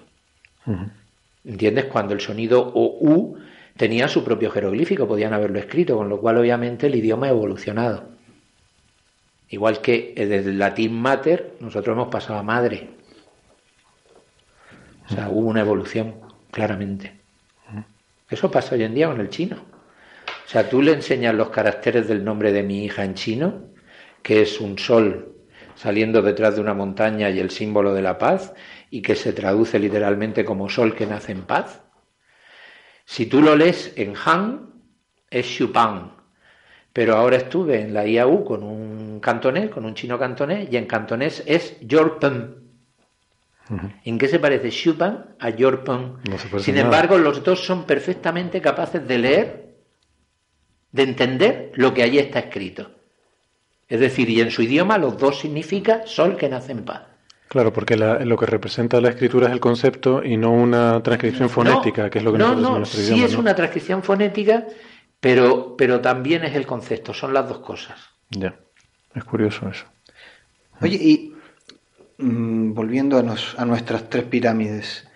¿Entiendes? Cuando el sonido O U tenía su propio jeroglífico, podían haberlo escrito, con lo cual obviamente el idioma ha evolucionado. Igual que desde el latín mater, nosotros hemos pasado a madre. O sea, hubo una evolución, claramente. Eso pasa hoy en día con el chino. O sea, tú le enseñas los caracteres del nombre de mi hija en chino, que es un sol saliendo detrás de una montaña y el símbolo de la paz, y que se traduce literalmente como sol que nace en paz. Si tú lo lees en Han, es Xupan. Pero ahora estuve en la IAU con un cantonés, con un chino cantonés, y en cantonés es Yorpen. ¿En qué se parece Chopin a Jorpan? Sin embargo, los dos son perfectamente capaces de leer, de entender lo que allí está escrito. Es decir, y en su idioma los dos significa sol que nace en paz. Claro, porque lo que representa la escritura es el concepto y no una transcripción fonética, que es lo que no, no, sí es una transcripción fonética, pero, pero también es el concepto, son las dos cosas. Ya, es curioso eso. Oye, y Mm, volviendo a, nuestras tres pirámides.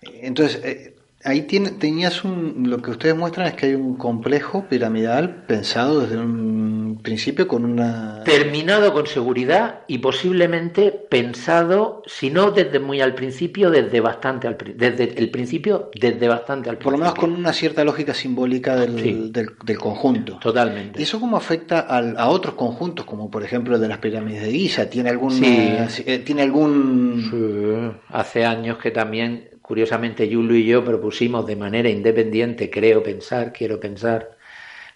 Entonces, eh, ahí tiene, tenías un, lo que ustedes muestran es que hay un complejo piramidal pensado desde un principio con una... Terminado con seguridad y posiblemente pensado, si no desde muy al principio, desde bastante al desde el principio, desde bastante al principio. Por lo menos con una cierta lógica simbólica del, del, conjunto. Totalmente. ¿Y eso cómo afecta a otros conjuntos, como por ejemplo el de las pirámides de Giza? ¿Tiene algún... Eh, ¿Tiene algún... Hace años que también curiosamente Yulu y yo propusimos de manera independiente, creo pensar, quiero pensar,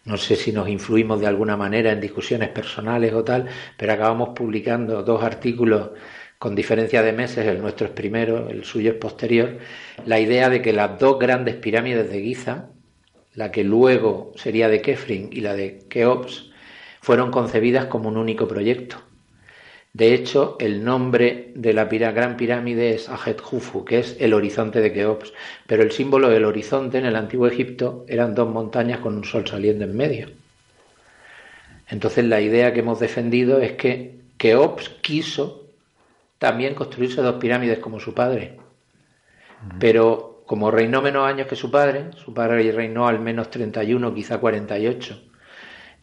no sé si nos influimos de alguna manera en discusiones personales o tal, pero acabamos publicando dos artículos con diferencia de meses, el nuestro es primero, el suyo es posterior, la idea de que las dos grandes pirámides de Giza, la que luego sería de Kefrin y la de Keops, fueron concebidas como un único proyecto. De hecho, el nombre de la gran pirámide es Ajet Hufu, que es el horizonte de Keops, pero el símbolo del horizonte en el antiguo Egipto eran dos montañas con un sol saliendo en medio. Entonces la idea que hemos defendido es que Keops quiso también construirse dos pirámides como su padre, pero como reinó menos años que su padre, su padre reinó al menos 31, quizá 48,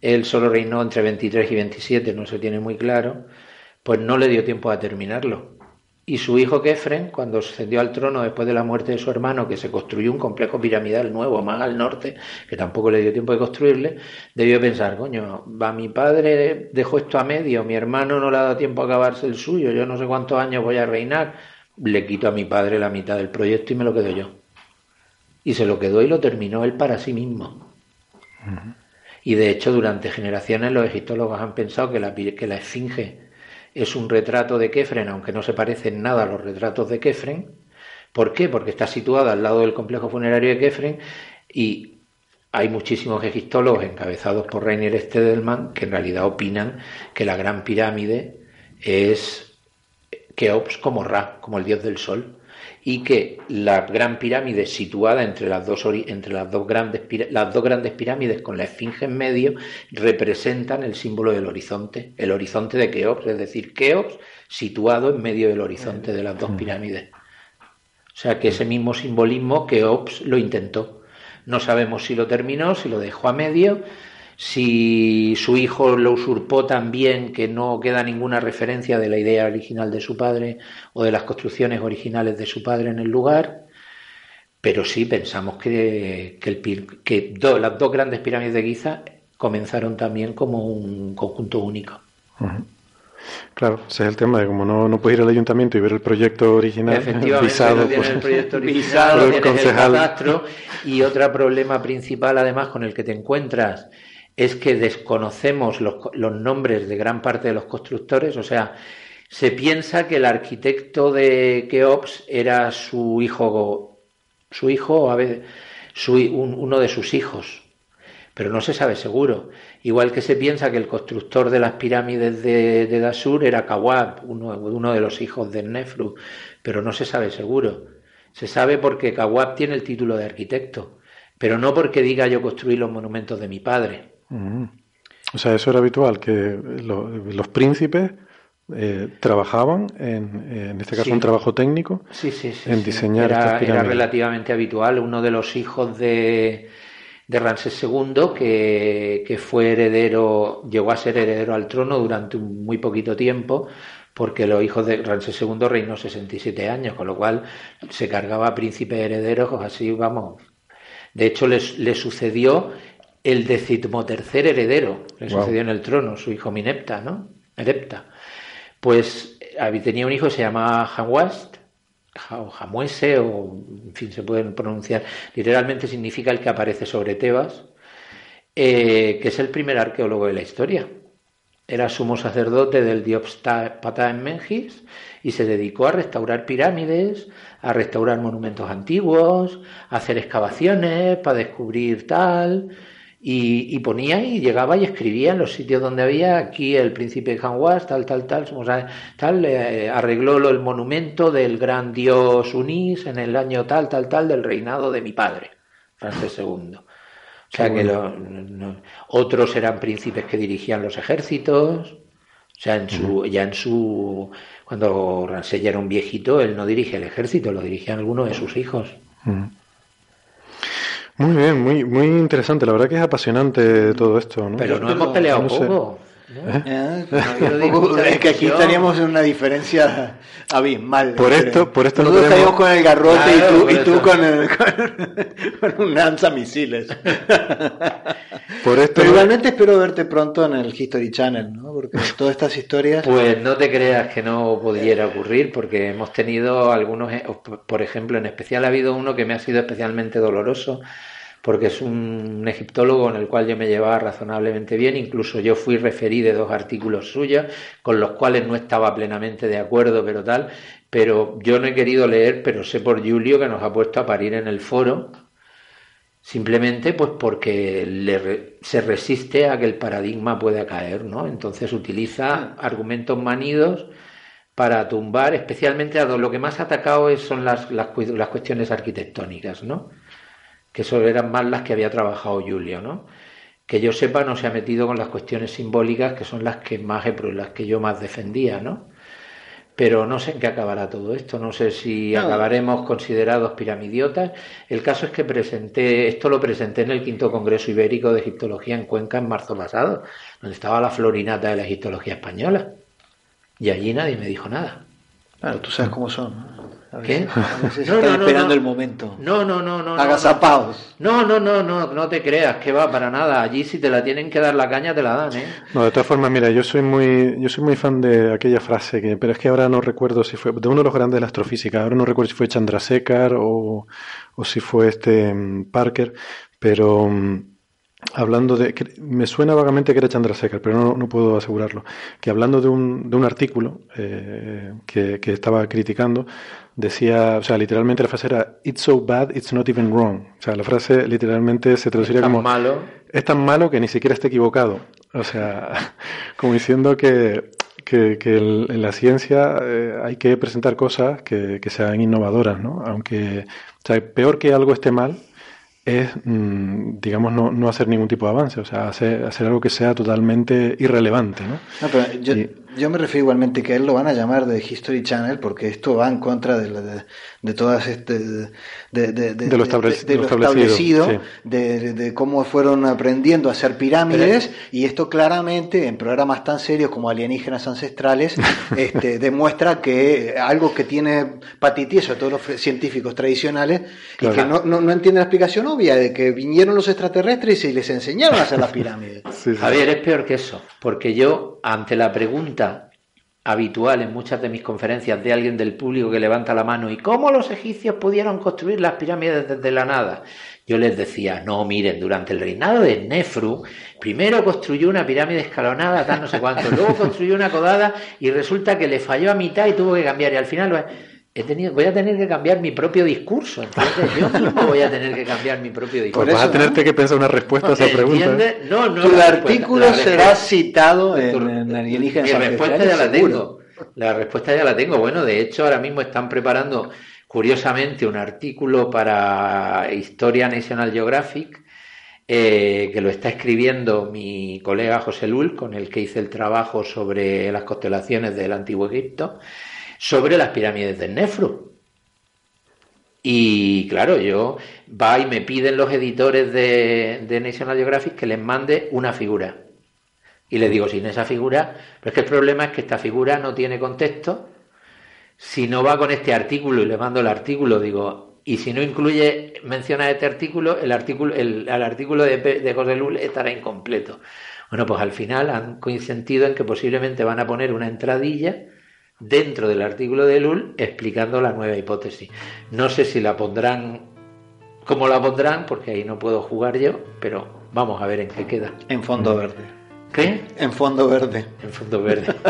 él solo reinó entre 23 y 27, no se tiene muy claro, pues no le dio tiempo a terminarlo. Y su hijo Kefren, cuando ascendió al trono después de la muerte de su hermano, que se construyó un complejo piramidal nuevo más al norte, que tampoco le dio tiempo de construirle, debió pensar, coño, va mi padre dejó esto a medio, mi hermano no le ha dado tiempo a acabarse el suyo, yo no sé cuántos años voy a reinar, le quito a mi padre la mitad del proyecto y me lo quedo yo. Y se lo quedó y lo terminó él para sí mismo. Y de hecho, durante generaciones los egiptólogos han pensado que la, que la esfinge es un retrato de Kefren, aunque no se parecen nada a los retratos de Kefren. ¿Por qué? Porque está situada al lado del complejo funerario de Kefren y hay muchísimos egiptólogos encabezados por Rainier Stedelman que en realidad opinan que la gran pirámide es Keops como Ra, como el dios del sol y que la gran pirámide situada entre las dos, entre las dos, grandes, las dos grandes pirámides con la esfinge en medio representan el símbolo del horizonte, el horizonte de Keops, es decir, Keops situado en medio del horizonte de las dos pirámides. O sea que ese mismo simbolismo Keops lo intentó. No sabemos si lo terminó, si lo dejó a medio, si su hijo lo usurpó también, que no queda ninguna referencia de la idea original de su padre o de las construcciones originales de su padre en el lugar, pero sí pensamos que, que, las dos grandes pirámides de Giza comenzaron también como un conjunto único. Claro, ese es el tema de como no, no puedes ir al ayuntamiento y ver el proyecto original visado, por, el proyecto original, el concejal. y otro problema principal además con el que te encuentras es que desconocemos los, nombres de gran parte de los constructores, o sea, se piensa que el arquitecto de Keops era su hijo, su hijo, a su, uno de sus hijos, pero no se sabe seguro. Igual que se piensa que el constructor de las pirámides de, de Dasur era Kawab, uno, uno, de los hijos de Nefru, pero no se sabe seguro. Se sabe porque Kawab tiene el título de arquitecto, pero no porque diga yo construí los monumentos de mi padre. O sea, eso era habitual, que los príncipes eh, trabajaban, en, en este caso un trabajo técnico, en diseñar era, estas pirámides. Era relativamente habitual. Uno de los hijos de, de Ramsés II, que, que, fue heredero, llegó a ser heredero al trono durante un muy poquito tiempo, porque los hijos de Ramsés II reinó 67 años, con lo cual se cargaba a príncipes herederos, así vamos. De hecho, le sucedió el decimotercer heredero le sucedió en el trono, su hijo Minepta, ¿no? Erepta. Pues tenía un hijo que se llamaba Hanwast, o Jamuese, o en fin, se pueden pronunciar. Literalmente significa el que aparece sobre Tebas, eh, que es el primer arqueólogo de la historia. Era sumo sacerdote del dios Ptah en Mengis y se dedicó a restaurar pirámides, a restaurar monumentos antiguos, a hacer excavaciones para descubrir tal. Y, ponía y llegaba y escribía en los sitios donde había aquí el príncipe Hanwas, tal, tal, tal, tal, eh, arregló el monumento del gran dios Unís en el año tal, tal, tal del reinado de mi padre, Francis II. O sea que otros eran príncipes que dirigían los ejércitos. O sea, en su, ya en su. Cuando Ransell era un viejito, él no dirige el ejército, lo dirigían algunos de sus hijos. Muy bien, muy, muy interesante. La verdad que es apasionante todo esto. ¿no? Pero no hemos peleado poco. ¿Eh? es que aquí estaríamos en una diferencia abismal. Por esto, por esto Nosotros estaríamos con el garrote y tú, con, el, con, un lanzamisiles. Por esto Pero igualmente espero verte pronto en el History Channel, ¿no? Porque todas estas historias. Pues no te creas que no pudiera ocurrir, porque hemos tenido algunos, por ejemplo, en especial ha habido uno que me ha sido especialmente doloroso porque es un egiptólogo en el cual yo me llevaba razonablemente bien, incluso yo fui referí de dos artículos suyos, con los cuales no estaba plenamente de acuerdo, pero tal, pero yo no he querido leer, pero sé por Julio que nos ha puesto a parir en el foro, simplemente pues porque se resiste a que el paradigma pueda caer, ¿no? Entonces utiliza argumentos manidos para tumbar, especialmente a lo que más ha atacado son las, las, las cuestiones arquitectónicas, ¿no? Que eso eran más las que había trabajado Julio, ¿no? Que yo sepa no se ha metido con las cuestiones simbólicas, que son las que más las que yo más defendía, ¿no? Pero no sé en qué acabará todo esto, no sé si acabaremos considerados piramidiotas. El caso es que presenté, esto lo presenté en el quinto Congreso Ibérico de Egiptología en Cuenca en marzo pasado, donde estaba la florinata de la egiptología española. Y allí nadie me dijo nada. Claro, tú sabes cómo son. ¿Qué? no, no, esperando el momento. No, no, no, no. Agazapados. No, no, no, no, no te creas que va para nada. Allí si te la tienen que dar la caña te la dan, ¿eh? No, de todas formas, mira, yo soy muy, yo soy muy fan de aquella frase que, pero es que ahora no recuerdo si fue de uno de los grandes de la astrofísica. Ahora no recuerdo si fue Chandrasekhar o, o si fue este mm, Parker, pero mm, hablando de. Me suena vagamente que era Chandrasekhar, pero no, no puedo asegurarlo. Que hablando de un, de un artículo eh, que, que, estaba criticando, decía, o sea, literalmente la frase era It's so bad, it's not even wrong. O sea, la frase literalmente se traduciría como. malo. Es tan malo que ni siquiera está equivocado. O sea, como diciendo que, que, que en la ciencia eh, hay que presentar cosas que, que sean innovadoras, ¿no? Aunque, o sea, peor que algo esté mal es, mm, digamos, no, no, hacer ningún tipo de avance, o sea, hacer, hacer algo que sea totalmente irrelevante, ¿no? no pero yo, yo me refiero igualmente que a él lo van a llamar de History Channel porque esto va en contra de, de, de todas este de, de, lo, establecido, de, cómo fueron aprendiendo a hacer pirámides y esto claramente en programas tan serios como alienígenas ancestrales este, demuestra que algo que tiene patitis a todos los científicos tradicionales y que no, no, no entienden la explicación obvia de que vinieron los extraterrestres y les enseñaron a hacer las pirámides. Javier, es peor que eso, porque yo ante la pregunta habitual en muchas de mis conferencias de alguien del público que levanta la mano y cómo los egipcios pudieron construir las pirámides desde la nada. Yo les decía, no, miren, durante el reinado de Nefru, primero construyó una pirámide escalonada, tal no sé cuánto, luego construyó una codada y resulta que le falló a mitad y tuvo que cambiar y al final tenido, voy a tener que cambiar mi propio discurso. Entonces yo mismo voy a tener que cambiar mi propio discurso. Pues vas a tenerte que pensar una respuesta a esa pregunta. No, no. Tu artículo será citado en, en Alienígenas. La respuesta ya la tengo. La respuesta ya la tengo. Bueno, de hecho, ahora mismo están preparando, curiosamente, un artículo para Historia National Geographic. Eh, que lo está escribiendo mi colega José Lul, con el que hice el trabajo sobre las constelaciones del Antiguo Egipto sobre las pirámides del Nefru. Y claro, yo va y me piden los editores de, de, National Geographic que les mande una figura. Y les digo, sin esa figura, pero es que el problema es que esta figura no tiene contexto. Si no va con este artículo y le mando el artículo, digo, y si no incluye, menciona este artículo, el artículo, el, artículo de, de José Lul estará incompleto. Bueno, pues al final han coincidido en que posiblemente van a poner una entradilla dentro del artículo de Lul explicando la nueva hipótesis. No sé si la pondrán, cómo la pondrán, porque ahí no puedo jugar yo, pero vamos a ver en qué queda. En fondo verde. ¿Qué? En fondo verde. En fondo verde.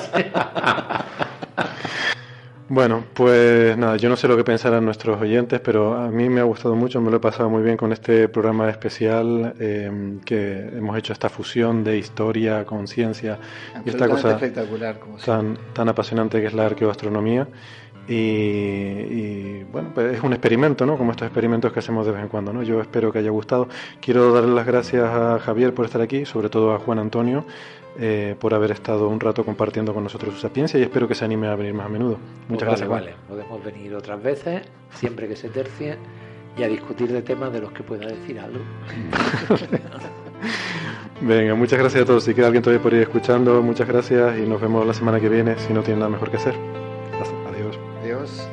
Bueno, pues nada, yo no sé lo que pensarán nuestros oyentes, pero a mí me ha gustado mucho, me lo he pasado muy bien con este programa especial eh, que hemos hecho esta fusión de historia con ciencia y esta cosa espectacular, tan, tan apasionante que es la arqueoastronomía. Y, y, bueno, pues es un experimento, ¿no? Como estos experimentos que hacemos de vez en cuando, ¿no? Yo espero que haya gustado. Quiero darle las gracias a Javier por estar aquí, sobre todo a Juan Antonio, eh, por haber estado un rato compartiendo con nosotros su sapiencia y espero que se anime a venir más a menudo. Muchas pues gracias. Vale, podemos venir otras veces, siempre que se tercie. y a discutir de temas de los que pueda decir algo. Venga, muchas gracias a todos. Si queda alguien todavía por ir escuchando, muchas gracias y nos vemos la semana que viene si no tienen nada mejor que hacer. Adiós. Adiós.